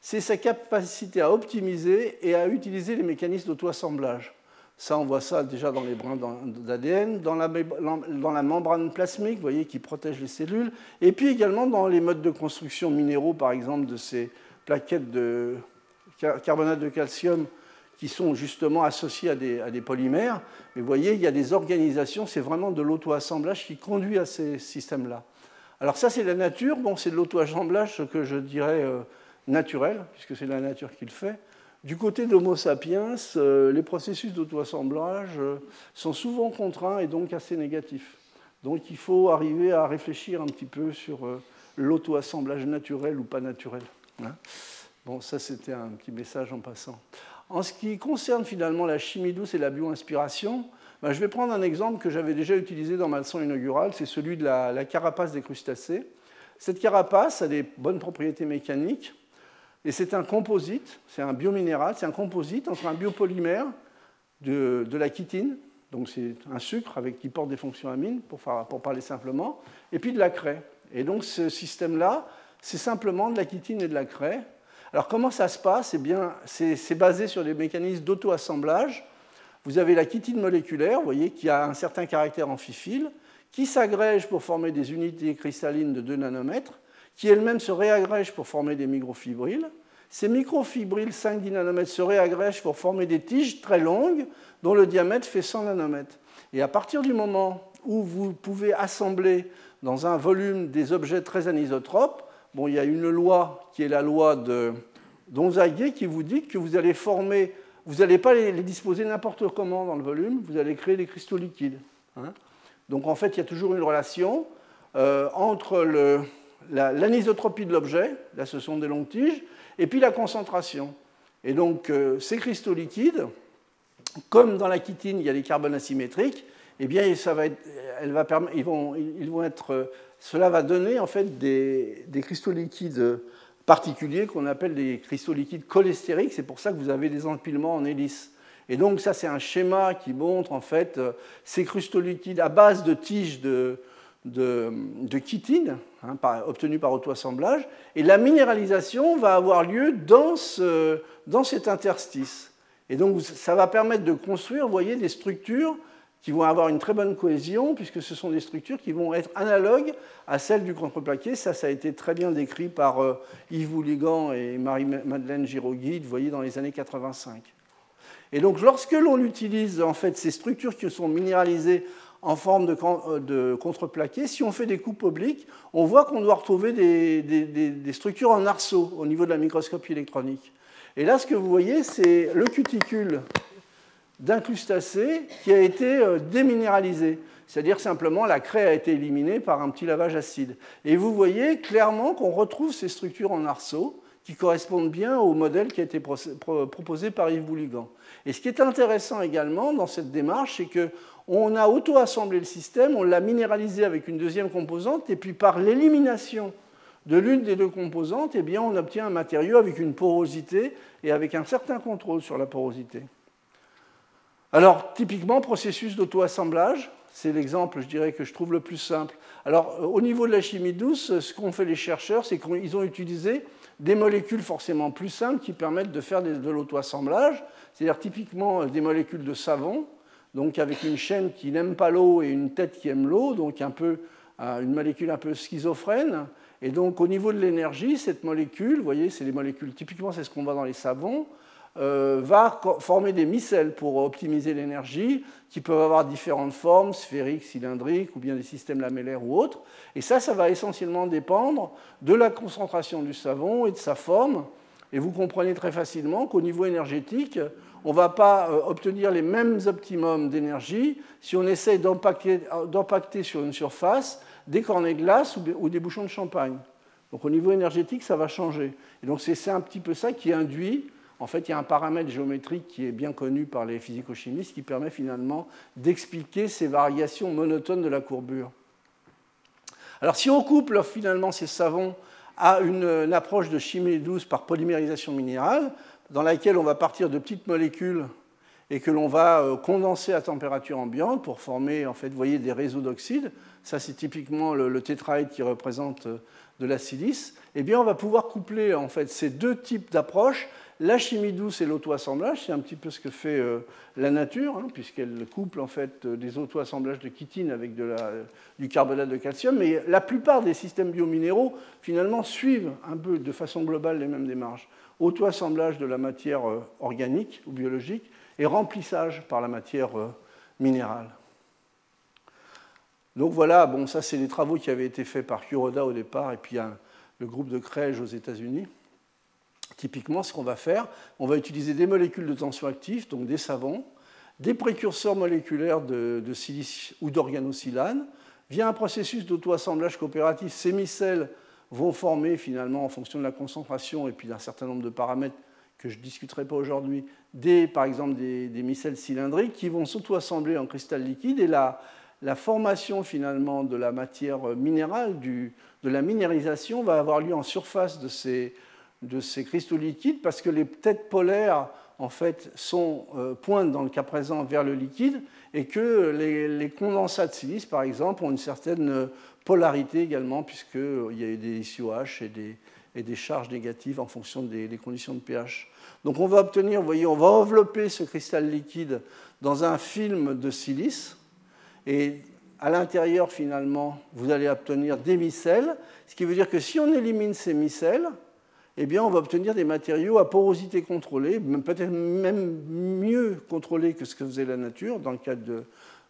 c'est sa capacité à optimiser et à utiliser les mécanismes d'auto-assemblage. Ça, on voit ça déjà dans les brins d'ADN, dans la, dans la membrane plasmique, vous voyez, qui protège les cellules, et puis également dans les modes de construction minéraux, par exemple, de ces, plaquettes de carbonate de calcium qui sont justement associées à des, polymères. Mais vous voyez, il y a des organisations, c'est vraiment de l'auto-assemblage qui conduit à ces systèmes-là. Alors ça, c'est la nature. Bon, c'est de l'auto-assemblage, que je dirais euh, naturel, puisque c'est la nature qui le fait. Du côté d'Homo sapiens, euh, les processus d'auto-assemblage euh, sont souvent contraints et donc assez négatifs. Donc il faut arriver à réfléchir un petit peu sur l'auto-assemblage naturel ou pas naturel. Hein. bon, ça c'était un petit message en passant. En ce qui concerne finalement la chimie douce et la bio-inspiration, ben, je vais prendre un exemple que j'avais déjà utilisé dans ma leçon inaugurale, c'est celui de la, carapace des crustacés. Cette carapace a des bonnes propriétés mécaniques, et c'est un composite, c'est un biominéral, c'est un composite entre un biopolymère de, la chitine, donc c'est un sucre avec, qui porte des fonctions amines, pour, pour parler simplement, et puis de la craie. Et donc ce système-là, c'est simplement de la chitine et de la craie. Alors comment ça se passe? Eh bien, c'est basé sur des mécanismes d'auto-assemblage vous avez la chitine moléculaire, vous voyez, qui a un certain caractère amphiphile, qui s'agrège pour former des unités cristallines de 2 nanomètres, qui elles-mêmes se réagrègent pour former des microfibrilles. Ces microfibrilles 5-10 nanomètres se réagrègent pour former des tiges très longues dont le diamètre fait 100 nanomètres. Et à partir du moment où vous pouvez assembler dans un volume des objets très anisotropes, bon, il y a une loi qui est la loi de Donzaguet qui vous dit que vous allez former vous n'allez pas les, disposer n'importe comment dans le volume, vous allez créer des cristaux liquides. Hein. Donc en fait, il y a toujours une relation euh, entre l'anisotropie de l'objet, là ce sont des longues tiges, et puis la concentration. Et donc euh, ces cristaux liquides, comme dans la chitine, il y a des carbones asymétriques, eh bien, ça va être, elle va ils, vont, ils vont être, cela va donner en fait des, des cristaux liquides particuliers qu'on appelle des cristaux liquides cholestériques. C'est pour ça que vous avez des empilements en hélice. Et donc ça, c'est un schéma qui montre en fait euh, ces cristaux liquides à base de tiges de, de, chitine, hein, obtenues par auto-assemblage, et la minéralisation va avoir lieu dans, ce, dans cet interstice. Et donc ça va permettre de construire, voyez, des structures qui vont avoir une très bonne cohésion, puisque ce sont des structures qui vont être analogues à celles du contreplaqué. Ça, ça a été très bien décrit par euh, Yves Bouligan et Marie-Madeleine Giroguide, vous voyez, dans les années 85. Et donc, lorsque l'on utilise en fait ces structures qui sont minéralisées en forme de, euh, contreplaqué, si on fait des coupes obliques, on voit qu'on doit retrouver des, des, structures en arceau au niveau de la microscopie électronique. Et là, ce que vous voyez, c'est le cuticule d'un crustacé qui a été euh, déminéralisé. C'est-à-dire simplement la craie a été éliminée par un petit lavage acide. Et vous voyez clairement qu'on retrouve ces structures en arceau qui correspondent bien au modèle qui a été proposé par Yves Bouligan. Et ce qui est intéressant également dans cette démarche, c'est qu'on a auto-assemblé le système, on l'a minéralisé avec une deuxième composante, et puis par l'élimination de l'une des deux composantes, eh bien, on obtient un matériau avec une porosité et avec un certain contrôle sur la porosité. Alors, typiquement, processus d'auto-assemblage, c'est l'exemple, je dirais, que je trouve le plus simple. Alors, euh, au niveau de la chimie douce, ce qu'ont fait les chercheurs, c'est qu'ils ont utilisé des molécules forcément plus simples qui permettent de faire de l'auto-assemblage, c'est-à-dire typiquement euh, des molécules de savon, donc avec une chaîne qui n'aime pas l'eau et une tête qui aime l'eau, donc un peu, euh, une molécule un peu schizophrène. Et donc, au niveau de l'énergie, cette molécule, vous voyez, c'est les molécules, typiquement, c'est ce qu'on voit dans les savons, euh, va former des micelles pour optimiser l'énergie, qui peuvent avoir différentes formes, sphériques, cylindriques, ou bien des systèmes lamellaires ou autres. Et ça, ça va essentiellement dépendre de la concentration du savon et de sa forme. Et vous comprenez très facilement qu'au niveau énergétique, on ne va pas euh, obtenir les mêmes optimums d'énergie si on essaye d'empacter sur une surface des cornets de glace ou des bouchons de champagne. Donc au niveau énergétique, ça va changer. Et donc c'est un petit peu ça qui induit en fait, il y a un paramètre géométrique qui est bien connu par les physico-chimistes qui permet finalement d'expliquer ces variations monotones de la courbure. Alors, si on couple finalement ces savons à une, approche de chimie douce par polymérisation minérale, dans laquelle on va partir de petites molécules et que l'on va euh, condenser à température ambiante pour former, en fait, voyez, des réseaux d'oxyde. Ça, c'est typiquement le, le, qui représente euh, de la silice. Eh bien, on va pouvoir coupler en fait ces deux types d'approches la chimie douce et l'auto-assemblage, c'est un petit peu ce que fait euh, la nature, hein, puisqu'elle couple en fait euh, des auto-assemblages de chitine avec du carbonate de calcium. Mais la plupart des systèmes biominéraux, finalement, suivent un peu de façon globale les mêmes démarches. Auto-assemblage de la matière euh, organique ou biologique et remplissage par la matière minérale. Donc voilà, bon, ça c'est les travaux qui avaient été faits par Kuroda au départ et puis le groupe de Krej aux États-Unis. Typiquement, ce qu'on va faire, on va utiliser des molécules de tension active, donc des savons, des précurseurs moléculaires de, silice ou d'organosilane. Via un processus d'auto-assemblage coopératif, ces micelles vont former finalement, en fonction de la concentration et puis d'un certain nombre de paramètres que je ne discuterai pas aujourd'hui, par exemple des, micelles cylindriques qui vont s'auto-assembler en cristal liquide et la, la, formation finalement de la matière minérale, de la minéralisation va avoir lieu en surface de ces, de ces cristaux liquides parce que les têtes polaires en fait, sont, euh, pointent dans le cas présent vers le liquide et que les, condensats de silice, par exemple, ont une certaine polarité également, puisqu'il y a des SOH et des, et des charges négatives en fonction des, conditions de pH. Donc on va obtenir, vous voyez, on va envelopper ce cristal liquide dans un film de silice et à l'intérieur, finalement, vous allez obtenir des micelles, ce qui veut dire que si on élimine ces micelles, eh on va obtenir des matériaux à porosité contrôlée, peut-être même mieux contrôlés que ce que faisait la nature, dans le cadre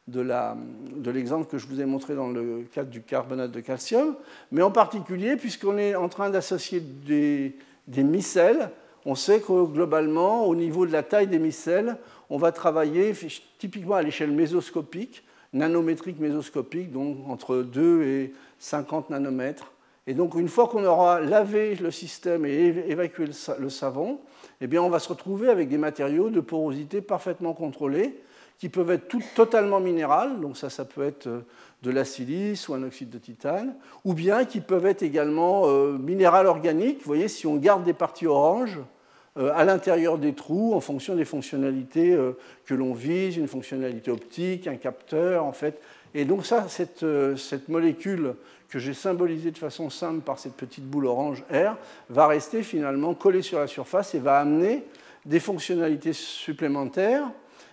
de, l'exemple que je vous ai montré dans le cadre du carbonate de calcium, mais en particulier, puisqu'on est en train d'associer des, des, micelles, on sait que globalement, au niveau de la taille des micelles, on va travailler typiquement à l'échelle mésoscopique, nanométrique mésoscopique, donc entre 2 et 50 nanomètres. Et donc, une fois qu'on aura lavé le système et évacué le savon, eh bien, on va se retrouver avec des matériaux de porosité parfaitement contrôlés, qui peuvent être tout, totalement minérales, donc ça, ça peut être euh, de la silice ou un oxyde de titane, ou bien qui peuvent être également euh, minéral organique. Vous voyez, si on garde des parties oranges euh, à l'intérieur des trous, en fonction des fonctionnalités que l'on vise, une fonctionnalité optique, un capteur, en fait. Et donc ça, cette, cette molécule que j'ai symbolisé de façon simple par cette petite boule orange R, va rester finalement collée sur la surface et va amener des fonctionnalités supplémentaires.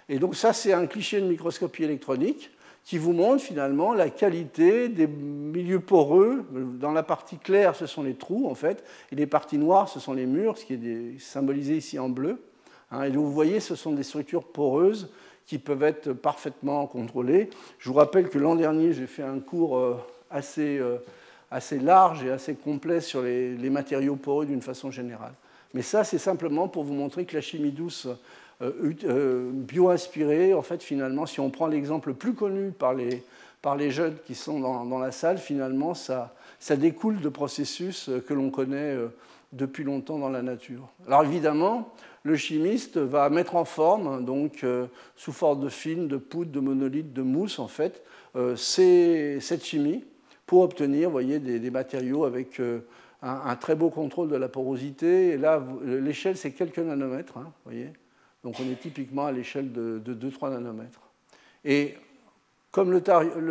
Et donc ça, c'est un cliché de microscopie électronique qui vous montre finalement la qualité des milieux poreux. Dans la partie claire, ce sont les trous, en fait, et les parties noires, ce sont les murs, ce qui est symbolisé ici en bleu. Hein. Et donc vous voyez, ce sont des structures poreuses qui peuvent être parfaitement contrôlées. Je vous rappelle que l'an dernier, j'ai fait un cours euh, assez, euh, assez large et assez complet sur les, matériaux poreux d'une façon générale. Mais ça, c'est simplement pour vous montrer que la chimie douce euh, bio-inspirée, en fait, finalement, si on prend l'exemple le plus connu par les, par les jeunes qui sont dans, dans la salle, finalement, ça, ça, découle de processus que l'on connaît depuis longtemps dans la nature. Alors évidemment, le chimiste va mettre en forme, donc sous forme de film, de poudre, de monolithe, de mousse, en fait, cette chimie pour obtenir voyez, des, matériaux avec euh, un, très beau contrôle de la porosité. Et là, l'échelle, c'est quelques nanomètres. Hein, voyez Donc on est typiquement à l'échelle de, 2-3 nanomètres. Et comme le,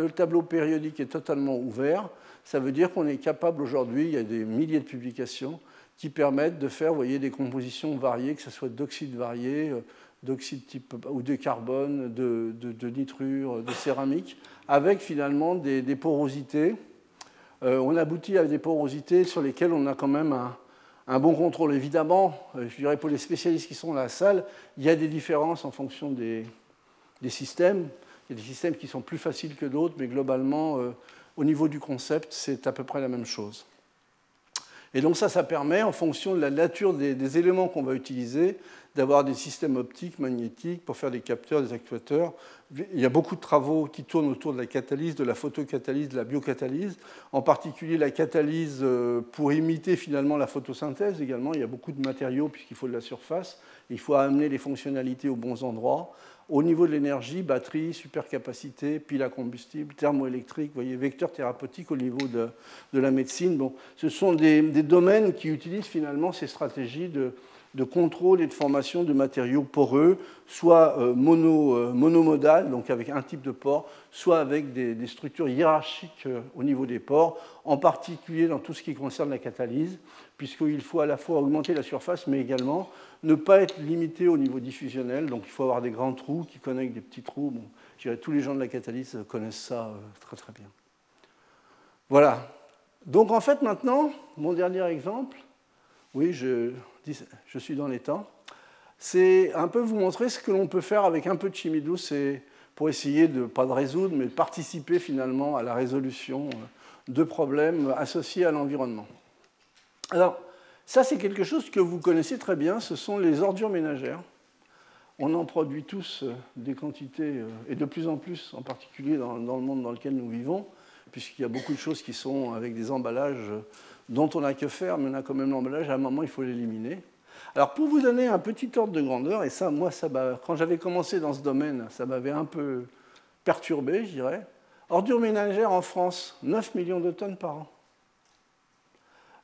tableau périodique est totalement ouvert, ça veut dire qu'on est capable aujourd'hui, il y a des milliers de publications qui permettent de faire des compositions variées, que ce soit d'oxydes variés, euh, d'oxyde type ou de carbone, de, de, nitrure, de céramique, avec finalement des, porosités. Euh, on aboutit à des porosités sur lesquelles on a quand même un, bon contrôle. Évidemment, euh, je dirais pour les spécialistes qui sont dans la salle, il y a des différences en fonction des, systèmes. Il y a des systèmes qui sont plus faciles que d'autres, mais globalement, au niveau du concept, c'est à peu près la même chose. Et donc ça, ça permet, en fonction de la nature des éléments qu'on va utiliser, d'avoir des systèmes optiques, magnétiques pour faire des capteurs, des actuateurs. Il y a beaucoup de travaux qui tournent autour de la catalyse, de la photocatalyse, de la biocatalyse, en particulier la catalyse euh, pour imiter finalement la photosynthèse également. Il y a beaucoup de matériaux puisqu'il faut de la surface. Il faut amener les fonctionnalités aux bons endroits. Au niveau de l'énergie, batterie, supercapacité, pile à combustible, thermoélectrique, voyez, vecteur thérapeutique au niveau de, de la médecine. Bon, ce sont des, des domaines qui utilisent finalement ces stratégies de, de contrôle et de formation de matériaux poreux, soit euh, mono, euh, monomodal, donc avec un type de pore, soit avec des, structures hiérarchiques euh, au niveau des pores, en particulier dans tout ce qui concerne la catalyse, puisqu'il faut à la fois augmenter la surface, mais également ne pas être limité au niveau diffusionnel. Donc il faut avoir des grands trous qui connectent des petits trous. Bon, je dirais, tous les gens de la catalyse connaissent ça très très bien. Voilà. Donc en fait maintenant, mon dernier exemple, oui, je, suis dans les temps, c'est un peu vous montrer ce que l'on peut faire avec un peu de chimie douce pour essayer de, pas de résoudre, mais de participer finalement à la résolution de problèmes associés à l'environnement. Alors, ça c'est quelque chose que vous connaissez très bien, ce sont les ordures ménagères. On en produit tous des quantités, et de plus en plus, en particulier dans, le monde dans lequel nous vivons, puisqu'il y a beaucoup de choses qui sont avec des emballages dont on n'a que faire, mais on a quand même l'emballage, à un moment il faut l'éliminer. Alors pour vous donner un petit ordre de grandeur, et ça, moi, ça quand j'avais commencé dans ce domaine, ça m'avait un peu perturbé, je dirais. Ordures ménagères en France, 9 millions de tonnes par an.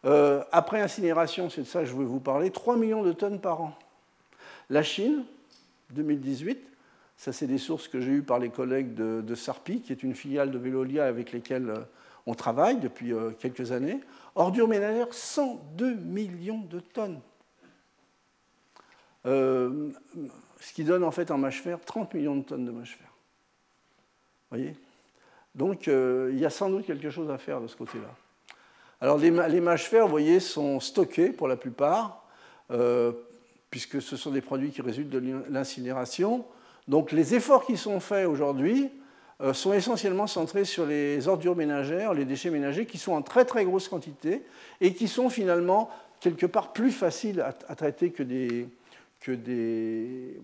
Euh, après incinération, c'est de ça que je veux vous parler, 3 millions de tonnes par an. La Chine, 2018, ça c'est des sources que j'ai eues par les collègues de, Sarpi, qui est une filiale de Veolia avec lesquelles euh, on travaille depuis euh, quelques années. Ordures ménagères, 102 millions de tonnes. Euh, ce qui donne en fait en mâche fer 30 millions de tonnes de mâche fer. Voyez? Donc euh, il y a sans doute quelque chose à faire de ce côté-là. Alors les, mâches fer, vous voyez, sont stockés pour la plupart, euh, puisque ce sont des produits qui résultent de l'incinération. Donc les efforts qui sont faits aujourd'hui sont essentiellement centrés sur les ordures ménagères, les déchets ménagers, qui sont en très très grosse quantité et qui sont finalement quelque part plus faciles à traiter que des, que des,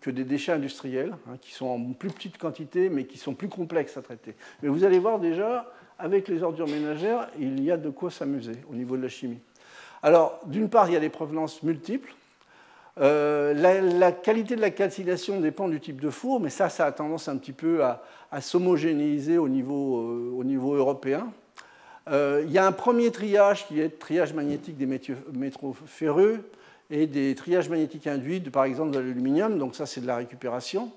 que des déchets industriels, hein, qui sont en plus petite quantité, mais qui sont plus complexes à traiter. Mais vous allez voir déjà, avec les ordures ménagères, il y a de quoi s'amuser au niveau de la chimie. Alors, d'une part, il y a des provenances multiples. Euh, la, qualité de la calcination dépend du type de four, mais ça, ça a tendance un petit peu à, s'homogénéiser au niveau, euh, européen. Euh, il y a un premier triage qui est le triage magnétique des métaux ferreux et des triages magnétiques induits, par exemple de l'aluminium, donc ça c'est de la récupération.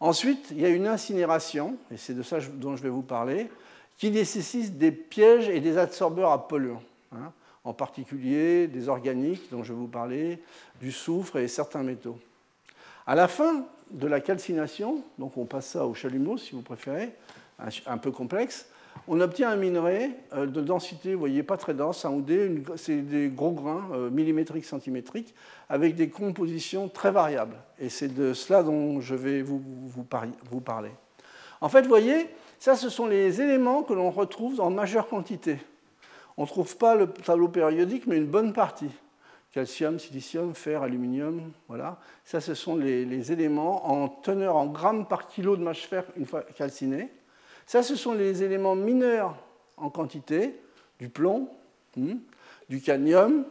Ensuite, il y a une incinération, et c'est de ça dont je vais vous parler, qui nécessite des pièges et des absorbeurs à polluants, hein, en particulier des organiques dont je vous parler, du soufre et certains métaux. À la fin de la calcination, donc on passe ça au chalumeau si vous préférez, un peu complexe, on obtient un minerai euh, de densité, vous voyez, pas très dense, un c'est des gros grains euh, millimétriques, centimétriques, avec des compositions très variables. Et c'est de cela dont je vais vous, vous parler. En fait, vous voyez, ça, ce sont les éléments que l'on retrouve en majeure quantité. On ne trouve pas le tableau périodique, mais une bonne partie. Calcium, silicium, fer, aluminium, voilà. Ça, ce sont les, éléments en teneur en grammes par kilo de mâche fer une fois calciné. Ça, ce sont les éléments mineurs en quantité, du plomb, hmm, du cadmium,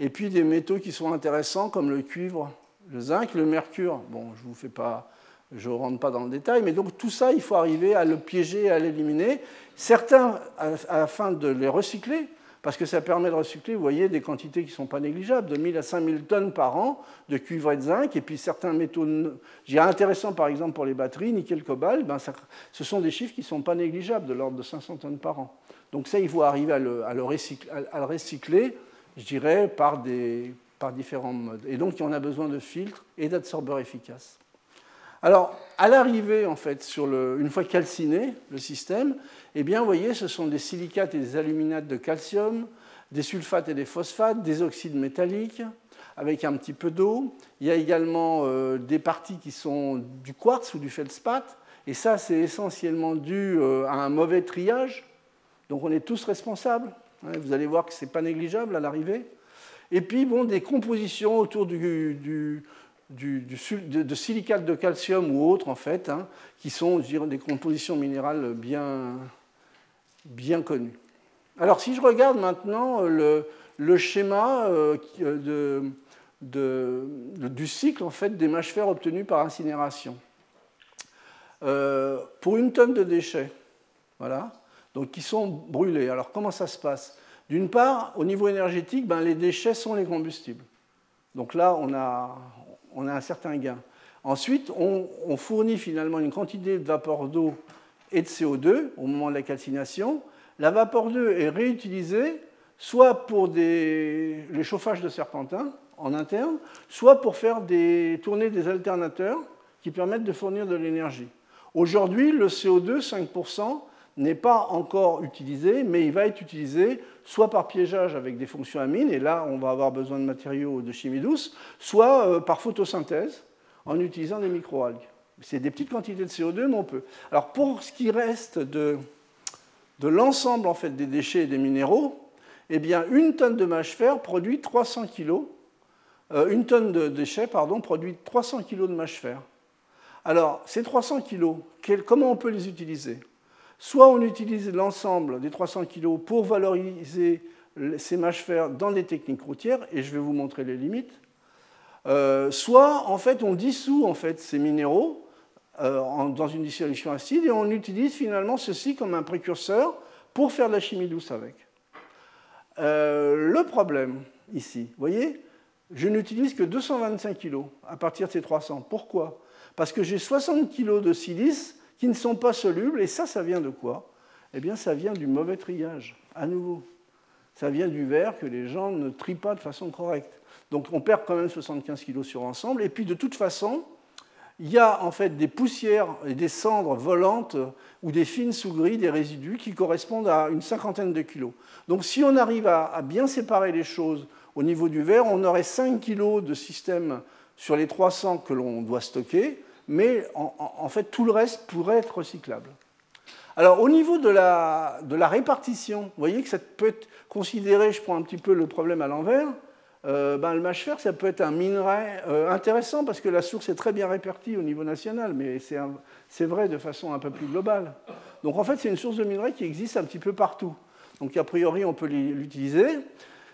et puis des métaux qui sont intéressants comme le cuivre, le zinc, le mercure. Bon, je vous fais pas, je ne rentre pas dans le détail, mais donc tout ça, il faut arriver à le piéger, à l'éliminer. Certains, afin de les recycler, parce que ça permet de recycler, vous voyez, des quantités qui ne sont pas négligeables, de 1000 à 5000 tonnes par an de cuivre et de zinc, et puis certains métaux intéressants par exemple pour les batteries, nickel, cobalt, ben ce sont des chiffres qui ne sont pas négligeables, de l'ordre de 500 tonnes par an. Donc ça, il faut arriver à le, recycler, je dirais, par, différents modes. Et donc, on a besoin de filtres et d'absorbeurs efficaces. Alors, à l'arrivée, en fait, sur le, une fois calciné, le système, eh bien, vous voyez, ce sont des silicates et des aluminates de calcium, des sulfates et des phosphates, des oxydes métalliques, avec un petit peu d'eau. Il y a également euh, des parties qui sont du quartz ou du feldspath, et ça, c'est essentiellement dû euh, à un mauvais triage. Donc, on est tous responsables. Hein. vous allez voir que ce n'est pas négligeable à l'arrivée. Et puis, bon, des compositions autour du, de, silicates de calcium ou autres, en fait, hein, qui sont des compositions minérales bien, bien connues. Alors, si je regarde maintenant le, schéma euh, de, du cycle en fait, des mâches fer obtenus par incinération. Euh, pour une tonne de déchets, voilà, donc qui sont brûlés. Alors, comment ça se passe? D'une part, au niveau énergétique, ben, les déchets sont les combustibles. Donc là, on a, on a un certain gain. Ensuite, on, fournit finalement une quantité de vapeur d'eau et de CO2 au moment de la calcination. La vapeur d'eau est réutilisée soit pour des, les chauffages de serpentins en interne, soit pour faire des, tourner des alternateurs qui permettent de fournir de l'énergie. Aujourd'hui, le CO2, 5%, n'est pas encore utilisé, mais il va être utilisé soit par piégeage avec des fonctions amines, et là on va avoir besoin de matériaux de chimie douce, soit euh, par photosynthèse en utilisant des microalgues. C'est des petites quantités de CO2, mais on peut. Alors pour ce qui reste de, l'ensemble en fait, des déchets et des minéraux, eh bien, une tonne de mâche fer produit 300 kg. Euh, une tonne de déchets pardon, produit 300 kg de mâche fer. Alors, ces 300 kg, comment on peut les utiliser? Soit on utilise l'ensemble des 300 kg pour valoriser ces mâches fer dans des techniques routières, et je vais vous montrer les limites. Euh, soit, en fait, on dissout en fait, ces minéraux euh, dans une dissolution acide et on utilise finalement ceci comme un précurseur pour faire de la chimie douce avec. Euh, le problème ici, vous voyez, je n'utilise que 225 kg à partir de ces 300. Pourquoi? Parce que j'ai 60 kg de silice qui ne sont pas solubles, et ça, ça vient de quoi? Eh bien, ça vient du mauvais triage, à nouveau. Ça vient du verre que les gens ne trient pas de façon correcte. Donc on perd quand même 75 kg sur ensemble. Et puis de toute façon, il y a en fait des poussières et des cendres volantes ou des fines sous-grilles, des résidus qui correspondent à une cinquantaine de kilos. Donc si on arrive à, bien séparer les choses au niveau du verre, on aurait 5 kilos de système sur les 300 que l'on doit stocker, mais en, fait tout le reste pourrait être recyclable. Alors au niveau de la, répartition, vous voyez que ça peut être considéré, je prends un petit peu le problème à l'envers, euh, ben, le mâche fer, ça peut être un minerai euh, intéressant parce que la source est très bien répartie au niveau national, mais c'est vrai de façon un peu plus globale. Donc en fait, c'est une source de minerai qui existe un petit peu partout. Donc a priori, on peut l'utiliser.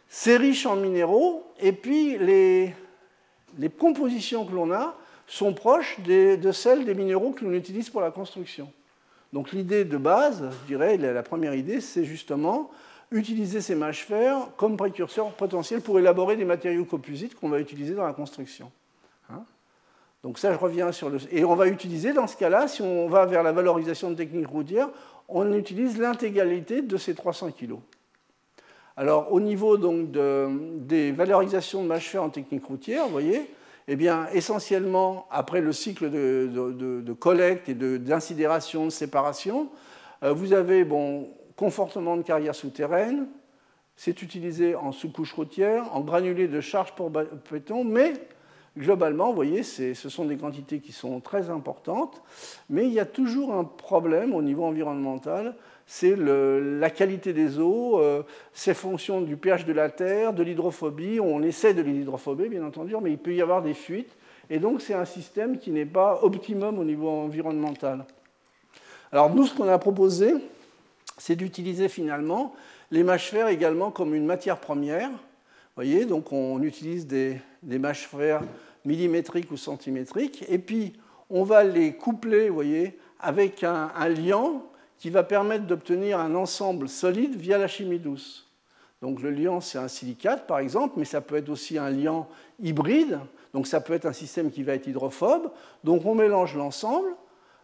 C'est riche en minéraux, et puis les compositions que l'on a sont proches de celles des minéraux que l'on utilise pour la construction. Donc l'idée de base, je dirais, la première idée, c'est justement utiliser ces mâches fer comme précurseurs potentiels pour élaborer des matériaux composites qu'on va utiliser dans la construction. Hein Donc ça, je reviens sur le... Et on va utiliser, dans ce cas-là, si on va vers la valorisation de techniques routières, on utilise l'intégralité de ces 300 kg. Alors, au niveau donc, des valorisations de mâches fer en technique routière, vous voyez, eh essentiellement, après le cycle de, collecte et d'incidération, de, séparation, euh, vous avez bon, confortement de carrière souterraine, c'est utilisé en sous-couche routière, en granulés de charge pour béton, mais globalement, vous voyez, ce sont des quantités qui sont très importantes, mais il y a toujours un problème au niveau environnemental, c'est la qualité des eaux, euh, ces fonctions du pH de la terre, de l'hydrophobie, on essaie de l'hydrophobie bien entendu, mais il peut y avoir des fuites, et donc c'est un système qui n'est pas optimum au niveau environnemental. Alors nous, ce qu'on a proposé, c'est d'utiliser finalement les mâches fer également comme une matière première. voyez, donc on utilise des, mâches fer millimétriques ou centimétriques, et puis on va les coupler, voyez, avec un, liant qui va permettre d'obtenir un ensemble solide via la chimie douce. Donc le liant, c'est un silicate, par exemple, mais ça peut être aussi un liant hybride, donc ça peut être un système qui va être hydrophobe. Donc on mélange l'ensemble,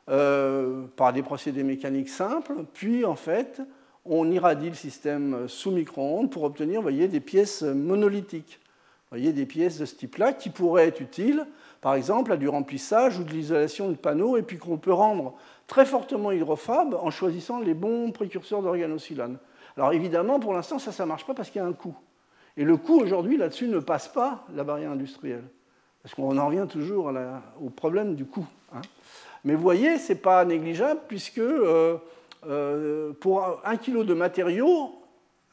euh, par des procédés mécaniques simples, puis en fait, on irradie le système sous micro-ondes pour obtenir voyez, des pièces monolithiques. Voyez, des pièces de ce type-là qui pourraient être utiles, par exemple, à du remplissage ou de l'isolation de panneaux, et puis qu'on peut rendre très fortement hydrophobe en choisissant les bons précurseurs d'organocylone. Alors évidemment, pour l'instant, ça, ça ne marche pas parce qu'il y a un coût. Et le coût, aujourd'hui, là-dessus, ne passe pas la barrière industrielle. Parce qu'on en revient toujours au problème du coût. Hein. Mais vous voyez, ce n'est pas négligeable puisque euh, euh, pour un kilo de matériaux,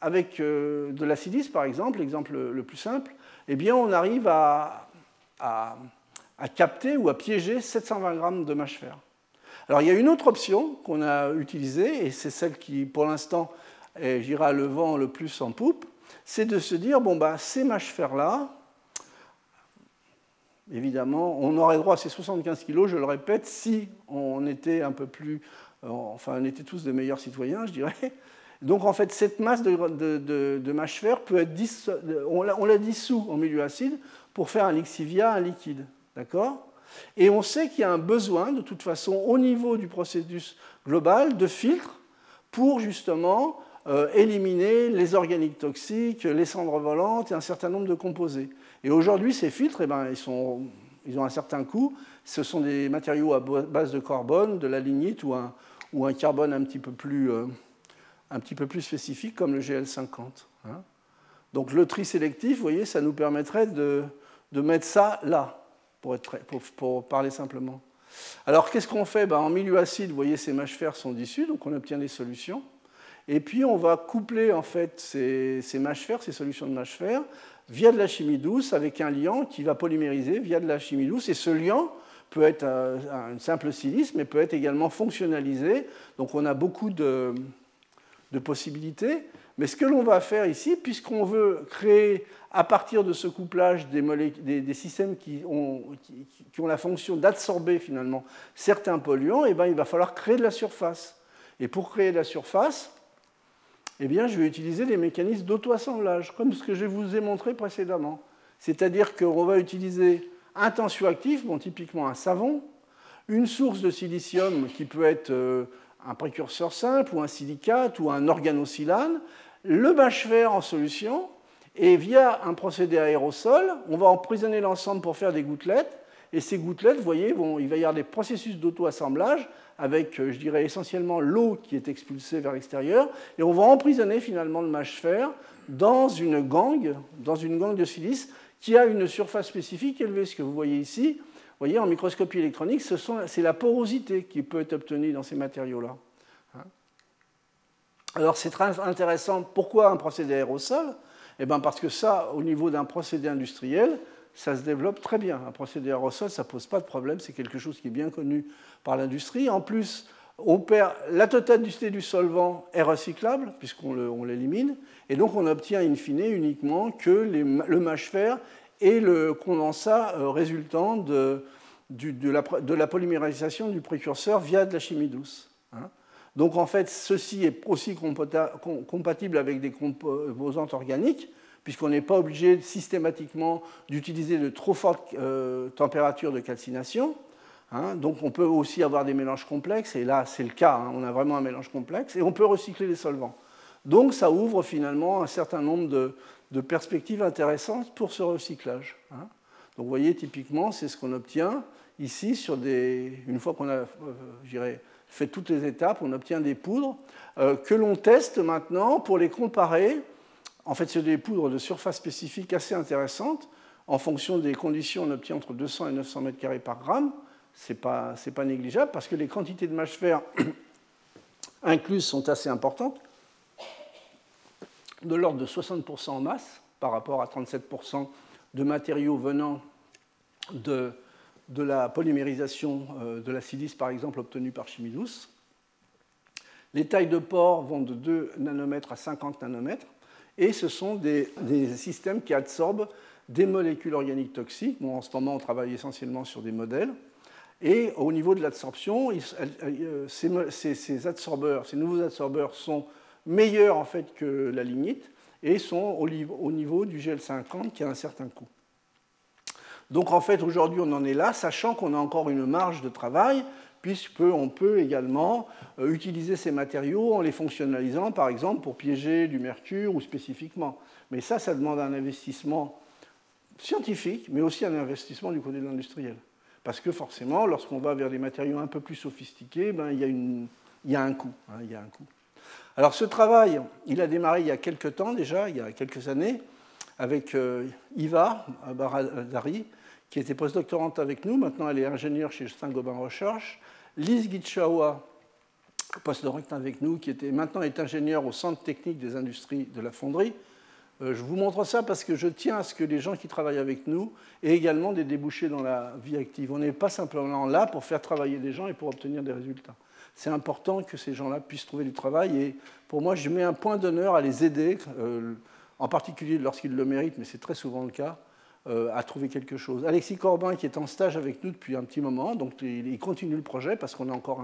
avec euh, de la silice par exemple, l'exemple le plus simple, eh bien on arrive à, capter ou à piéger 720 grammes de mâche fer. Alors il y a une autre option qu'on a utilisée, et c'est celle qui pour l'instant gira le vent le plus en poupe, c'est de se dire, bon, bah, ces mâches fer-là, évidemment, on aurait droit à ces 75 kilos, je le répète, si on était un peu plus, euh, enfin, on était tous de meilleurs citoyens, je dirais. Donc, en fait, cette masse de, de, mâche fer peut être on la dissout en milieu acide pour faire un lixivia, un liquide, d'accord? Et on sait qu'il y a un besoin, de toute façon, au niveau du processus global, de filtres pour justement euh, éliminer les organiques toxiques, les cendres volantes et un certain nombre de composés. Et aujourd'hui, ces filtres, eh ben, ils, ont un certain coût. Ce sont des matériaux à base de carbone, de la lignite ou un, carbone un petit, peu plus, euh, spécifique comme le GL50. Hein. Donc le tri sélectif, vous voyez, ça nous permettrait de mettre ça là, pour, parler simplement. Alors qu'est-ce qu'on fait? Ben, En milieu acide, vous voyez, ces mâches fer sont dissus, donc on obtient des solutions. Et puis on va coupler en fait ces, ces mâches fer, ces solutions de mâches fer, via de la chimie douce avec un liant qui va polymériser via de la chimie douce. Et ce liant peut être un, simple silice, mais peut être également fonctionnalisé. Donc on a beaucoup de, possibilités. Mais ce que l'on va faire ici, puisqu'on veut créer à partir de ce couplage des, systèmes qui ont, la fonction d'absorber finalement certains polluants, eh ben, il va falloir créer de la surface. Et pour créer de la surface, eh bien, je vais utiliser des mécanismes d'auto-assemblage, comme ce que je vous ai montré précédemment. C'est-à-dire qu'on va utiliser un tensioactif, typiquement un savon, une source de silicium qui peut être euh, un précurseur simple ou un silicate ou un organosilane, le bâche fer en solution, et via un procédé aérosol, on va emprisonner l'ensemble pour faire des gouttelettes. Et ces gouttelettes, vous voyez, il va y avoir des processus d'auto-assemblage avec, euh, je dirais, essentiellement l'eau qui est expulsée vers l'extérieur. Et on va emprisonner finalement le mâche fer dans une gangue, dans une gangue de silice qui a une surface spécifique élevée. Ce que vous voyez ici, vous voyez, en microscopie électronique, c'est la porosité qui peut être obtenue dans ces matériaux-là. Hein. Alors c'est très intéressant. Pourquoi un procédé aérosol? Eh bien Parce que ça, au niveau d'un procédé industriel, ça se développe très bien. Un procédé aérosol, ça ne pose pas de problème, c'est quelque chose qui est bien connu par l'industrie. En plus, on perd la totalité du solvant est recyclable, puisqu'on l'élimine, et donc on obtient in fine uniquement que le mâche fer et le condensat euh, résultant de, la, polymérisation du précurseur via de la chimie douce. Hein. Donc en fait, ceci est aussi compatible avec des composantes organiques, puisqu'on n'est pas obligé systématiquement d'utiliser de trop fortes euh, températures de calcination. Hein. donc on peut aussi avoir des mélanges complexes, et là c'est le cas, hein. on a vraiment un mélange complexe, et on peut recycler les solvants. Donc ça ouvre finalement un certain nombre de, perspectives intéressantes pour ce recyclage. Hein. Donc vous voyez, typiquement, c'est ce qu'on obtient ici sur des... Une fois qu'on a, euh, fait toutes les étapes, on obtient des poudres euh, que l'on teste maintenant pour les comparer en fait, c'est des poudres de surface spécifique assez intéressantes. En fonction des conditions, on obtient entre 200 et 900 mètres carrés par gramme. Ce n'est pas, pas, négligeable parce que les quantités de mâche fer incluses sont assez importantes, de l'ordre de 60% en masse par rapport à 37% de matériaux venant de, de la polymérisation euh, de la silice, par exemple, obtenue par chimie douce. Les tailles de pores vont de 2 nanomètres à 50 nanomètres et ce sont des, systèmes qui absorbent des molécules organiques toxiques. en ce moment, on travaille essentiellement sur des modèles. Et au niveau de l'absorption, euh, ces, absorbeurs, ces nouveaux absorbeurs sont meilleurs en fait que la lignite et sont au, niveau du GL50 qui a un certain coût. Donc en fait, aujourd'hui, on en est là, sachant qu'on a encore une marge de travail puisqu'on peut également euh, utiliser ces matériaux en les fonctionnalisant, par exemple, pour piéger du mercure ou spécifiquement. Mais ça, ça demande un investissement scientifique, mais aussi un investissement du côté de l'industriel. Parce que forcément, lorsqu'on va vers des matériaux un peu plus sophistiqués, ben, il, y a un coût, hein, il y a un coût. Alors ce travail, il a démarré il y a quelques temps déjà, il y a quelques années, avec euh, Iva Baradari, qui était postdoctorante avec nous. Maintenant, elle est ingénieure chez Saint-Gobain Recherche. Lise Gitschawa, postdoctorante avec nous, qui était, maintenant est ingénieure au Centre technique des industries de la fonderie. Euh, je vous montre ça parce que je tiens à ce que les gens qui travaillent avec nous aient également des débouchés dans la vie active. On n'est pas simplement là pour faire travailler des gens et pour obtenir des résultats. C'est important que ces gens-là puissent trouver du travail et pour moi, je mets un point d'honneur à les aider, euh, en particulier lorsqu'ils le méritent, mais c'est très souvent le cas, euh, à trouver quelque chose. Alexis Corbin, qui est en stage avec nous depuis un petit moment, donc il continue le projet parce qu'on a encore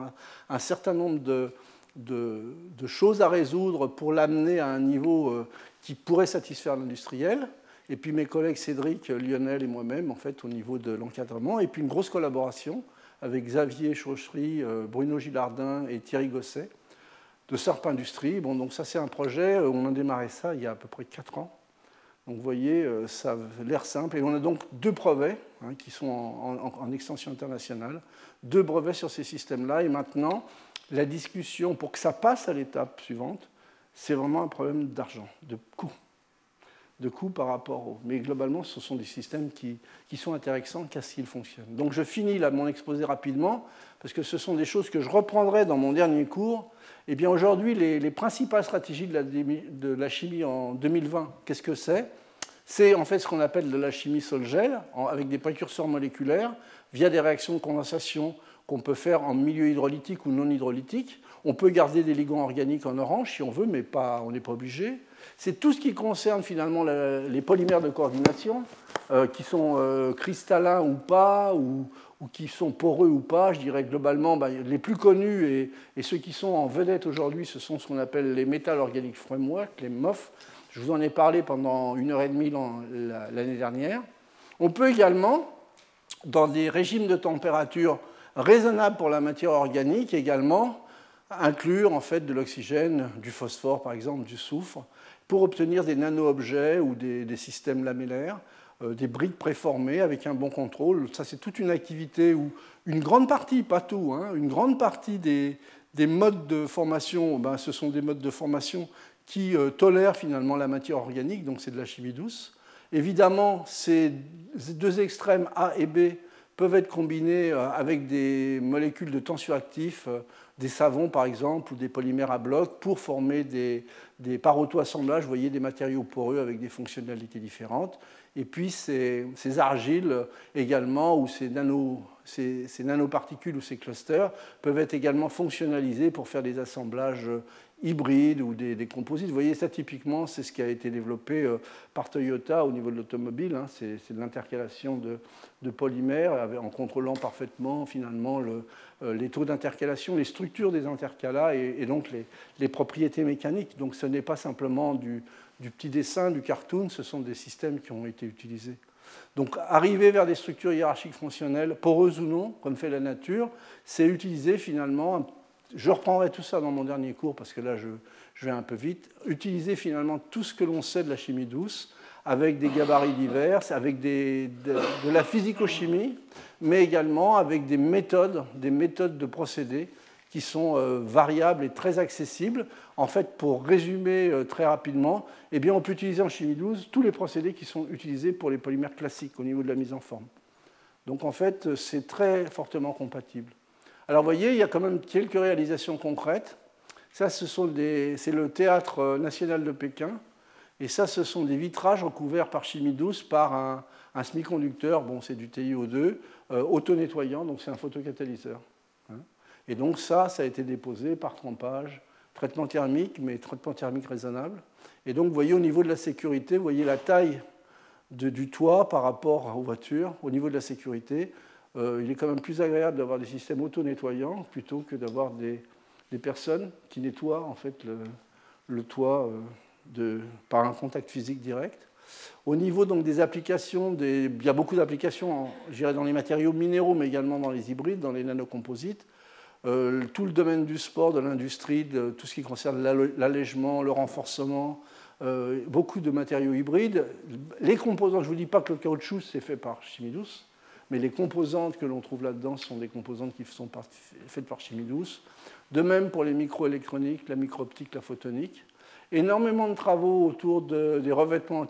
un, certain nombre de, choses à résoudre pour l'amener à un niveau euh, qui pourrait satisfaire l'industriel. Et puis mes collègues Cédric, Lionel et moi-même, en fait, au niveau de l'encadrement. Et puis une grosse collaboration avec Xavier Chauchery, euh, Bruno Gilardin et Thierry Gosset de Sarp Industrie. Bon, donc ça, c'est un projet, on a démarré ça il y a à peu près 4 ans. Donc vous voyez, euh, ça a l'air simple. Et on a donc deux brevets hein, qui sont en, extension internationale, deux brevets sur ces systèmes-là. Et maintenant, la discussion pour que ça passe à l'étape suivante, c'est vraiment un problème d'argent, de coût. De coût par rapport au. Mais globalement, ce sont des systèmes qui, qui sont intéressants car s'ils fonctionnent. Donc je finis là mon exposé rapidement, parce que ce sont des choses que je reprendrai dans mon dernier cours. Eh bien aujourd'hui, les, principales stratégies de la, de la chimie en 2020, qu'est-ce que c'est? C'est en fait ce qu'on appelle de la chimie sol-gel, avec des précurseurs moléculaires, via des réactions de condensation qu'on peut faire en milieu hydrolytique ou non hydrolytique. On peut garder des ligands organiques en orange si on veut, mais pas, on n'est pas obligé. C'est tout ce qui concerne finalement les polymères de coordination, euh, qui sont euh, cristallins ou pas, ou, qui sont poreux ou pas. Je dirais globalement, bah, les plus connus et, ceux qui sont en vedette aujourd'hui, ce sont ce qu'on appelle les Metal Organic Framework, les MOF. Je vous en ai parlé pendant une heure et demie l'année dernière. On peut également, dans des régimes de température raisonnable pour la matière organique également, inclure en fait de l'oxygène, du phosphore par exemple, du soufre, pour obtenir des nano-objets ou des, systèmes lamellaires, euh, des briques préformées avec un bon contrôle. Ça, c'est toute une activité où une grande partie, pas tout, hein, une grande partie des, modes de formation, ben, ce sont des modes de formation qui euh, tolèrent finalement la matière organique, donc c'est de la chimie douce. Évidemment, ces deux extrêmes A et B peuvent être combinés euh, avec des molécules de tensioactifs, euh, des savons par exemple, ou des polymères à bloc, pour former des, des par auto-assemblage, vous voyez, des matériaux poreux avec des fonctionnalités différentes. Et puis ces, argiles également, ou ces, nano, ces, ces, nanoparticules ou ces clusters, peuvent être également fonctionnalisés pour faire des assemblages hybrides ou des, composites. Vous voyez, ça typiquement, c'est ce qui a été développé euh, par Toyota au niveau de l'automobile. Hein. C'est de l'intercalation de, polymères en contrôlant parfaitement finalement euh, les taux d'intercalation, les structures des intercalats et, donc les, propriétés mécaniques. Donc ce n'est pas simplement du, du petit dessin, du cartoon, ce sont des systèmes qui ont été utilisés. Donc arriver vers des structures hiérarchiques fonctionnelles, poreuses ou non, comme fait la nature, c'est utiliser finalement je reprendrai tout ça dans mon dernier cours parce que là, je, vais un peu vite. Utiliser finalement tout ce que l'on sait de la chimie douce avec des gabarits divers, avec de, la physico-chimie, mais également avec des méthodes, des méthodes de procédés qui sont euh, variables et très accessibles. En fait, pour résumer euh, très rapidement, eh on peut utiliser en chimie douce tous les procédés qui sont utilisés pour les polymères classiques au niveau de la mise en forme. Donc en fait, c'est très fortement compatible. Alors vous voyez, il y a quand même quelques réalisations concrètes. Ça, c'est le Théâtre national de Pékin. Et ça, ce sont des vitrages recouverts par chimie douce par un, semi-conducteur, bon, c'est du TiO2, euh, auto-nettoyant, donc c'est un photocatalyseur. Hein. Et donc ça, ça a été déposé par trempage, traitement thermique, mais traitement thermique raisonnable. Et donc vous voyez au niveau de la sécurité, vous voyez la taille du toit par rapport aux voitures, au niveau de la sécurité. Euh, il est quand même plus agréable d'avoir des systèmes auto-nettoyants plutôt que d'avoir des, personnes qui nettoient en fait le, toit euh, par un contact physique direct. Au niveau donc, des applications, il y a beaucoup d'applications dans les matériaux minéraux, mais également dans les hybrides, dans les nanocomposites. Euh, tout le domaine du sport, de l'industrie, tout ce qui concerne l'allègement, le renforcement, beaucoup de matériaux hybrides. Les composants, je ne vous dis pas que le caoutchouc c'est fait par chimie mais les composantes que l'on trouve là-dedans sont des composantes qui sont faites par chimie douce. De même pour les microélectroniques, la micro-optique, la photonique. Énormément de travaux autour des, revêtements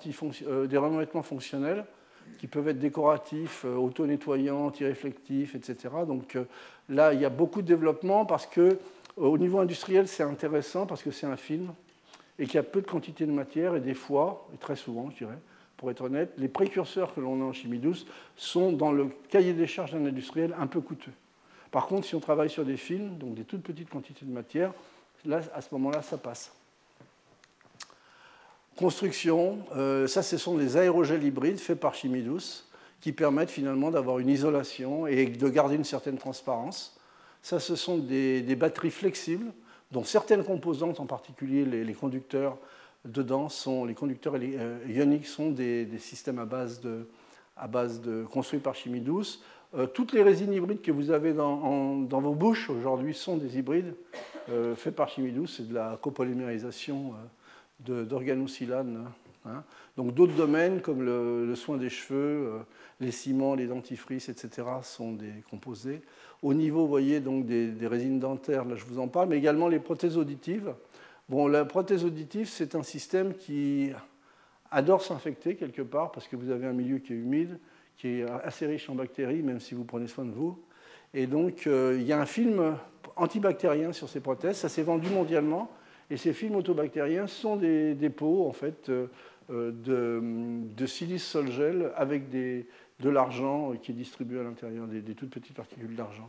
euh, des, revêtements fonctionnels qui peuvent être décoratifs, euh, auto-nettoyants, anti-réflectifs, etc. Donc euh, là, il y a beaucoup de développement parce que au niveau industriel, c'est intéressant parce que c'est un film et qu'il y a peu de quantité de matière et des fois, et très souvent, je dirais, pour être honnête, les précurseurs que l'on a en chimie douce sont dans le cahier des charges d'un industriel un peu coûteux. Par contre, si on travaille sur des films, donc des toutes petites quantités de matière, là, à ce moment-là, ça passe. Construction, euh, ça, ce sont des aérogels hybrides faits par chimie douce qui permettent finalement d'avoir une isolation et de garder une certaine transparence. Ça, ce sont des, batteries flexibles dont certaines composantes, en particulier les conducteurs, dedans sont les conducteurs euh, ioniques sont des, systèmes à base de, à base de construits par chimie douce. Euh, toutes les résines hybrides que vous avez dans, dans vos bouches aujourd'hui sont des hybrides euh, faits par chimie douce. C'est de la copolymérisation d'organocylane. Hein. Donc d'autres domaines comme le, soin des cheveux, les ciments, les dentifrices, etc. sont des composés. Au niveau, vous voyez, donc des résines dentaires, là je vous en parle, mais également les prothèses auditives. Bon, la prothèse auditive, c'est un système qui adore s'infecter quelque part parce que vous avez un milieu qui est humide, qui est assez riche en bactéries, même si vous prenez soin de vous. Et donc, euh, il y a un film antibactérien sur ces prothèses. Ça s'est vendu mondialement. Et ces films autobactériens sont des, pots, en fait, euh, de, silice sol-gel avec des, de l'argent qui est distribué à l'intérieur, des, toutes petites particules d'argent.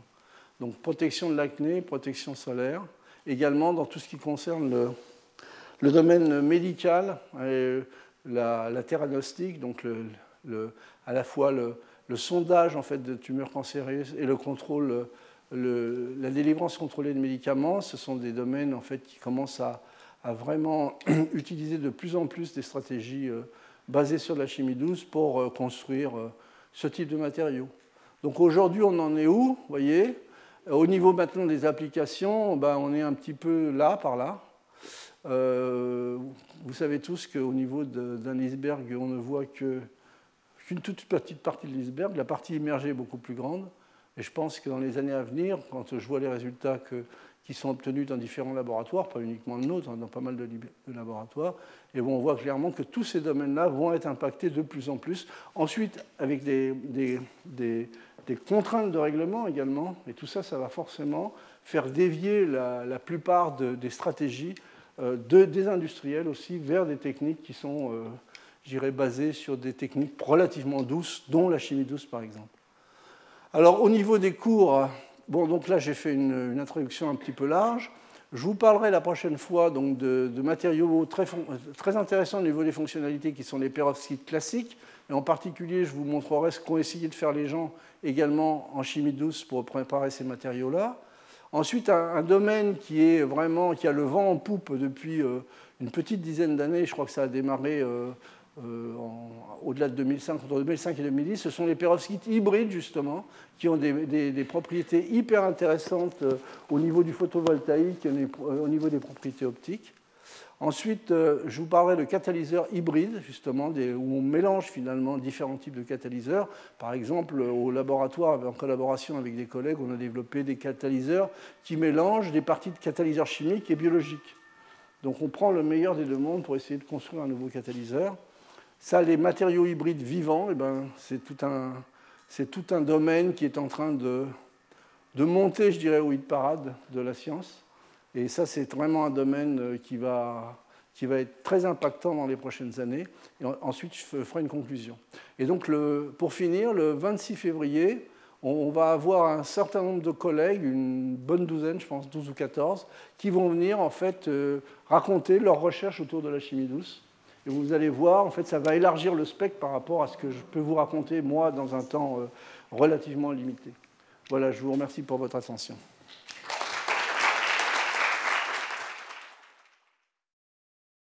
Donc, protection de l'acné, protection solaire. Également, dans tout ce qui concerne le, domaine médical, la, la théranostique, donc à la fois le, sondage en fait, de tumeurs cancéreuses et le contrôle, la délivrance contrôlée de médicaments, ce sont des domaines en fait, qui commencent à, vraiment utiliser de plus en plus des stratégies euh, basées sur la chimie douce pour euh, construire euh, ce type de matériaux. Donc aujourd'hui, on en est où voyez? Au niveau maintenant des applications, ben, on est un petit peu là, par là. vous savez tous qu'au niveau d'un iceberg, on ne voit que une toute petite partie de l'iceberg. La partie immergée est beaucoup plus grande. Et je pense que dans les années à venir, quand je vois les résultats qui sont obtenus dans différents laboratoires, pas uniquement le nôtre, hein, dans pas mal de, laboratoires, et on voit clairement que tous ces domaines-là vont être impactés de plus en plus. Ensuite, avec des, contraintes de règlement également, et tout ça, ça va forcément faire dévier la, plupart des stratégies euh, des industriels aussi vers des techniques qui sont... Euh, j'irais, basé sur des techniques relativement douces, dont la chimie douce par exemple. Alors au niveau des cours, bon donc là j'ai fait une, introduction un petit peu large. Je vous parlerai la prochaine fois donc, de, matériaux très, très, intéressants au niveau des fonctionnalités qui sont les perovskites classiques. Et en particulier, je vous montrerai ce qu'ont essayé de faire les gens également en chimie douce pour préparer ces matériaux-là. Ensuite, un, domaine qui est vraiment qui a le vent en poupe depuis euh, une petite dizaine d'années. Je crois que ça a démarré euh, euh, au-delà de 2005, entre 2005 et 2010, ce sont les perovskites hybrides, justement, qui ont des, propriétés hyper intéressantes euh, au niveau du photovoltaïque, euh, au niveau des propriétés optiques. Ensuite, je vous parlerai de catalyseurs hybrides, justement, où on mélange finalement différents types de catalyseurs. Par exemple, au laboratoire, en collaboration avec des collègues, on a développé des catalyseurs qui mélangent des parties de catalyseurs chimiques et biologiques. Donc on prend le meilleur des deux mondes pour essayer de construire un nouveau catalyseur. Ça, les matériaux hybrides vivants, eh ben, c'est tout, un, tout un domaine qui est en train de, de monter, je dirais, au hit parade de la science. Et ça, c'est vraiment un domaine euh, qui va, qui va être très impactant dans les prochaines années. Et ensuite, je ferai une conclusion. Et donc, pour finir, le 26 février, on va avoir un certain nombre de collègues, une bonne douzaine, je pense 12 ou 14, qui vont venir en fait euh, raconter leurs recherches autour de la chimie douce. Et vous allez voir, en fait, ça va élargir le spectre par rapport à ce que je peux vous raconter, moi, dans un temps euh, relativement limité. Voilà, je vous remercie pour votre attention.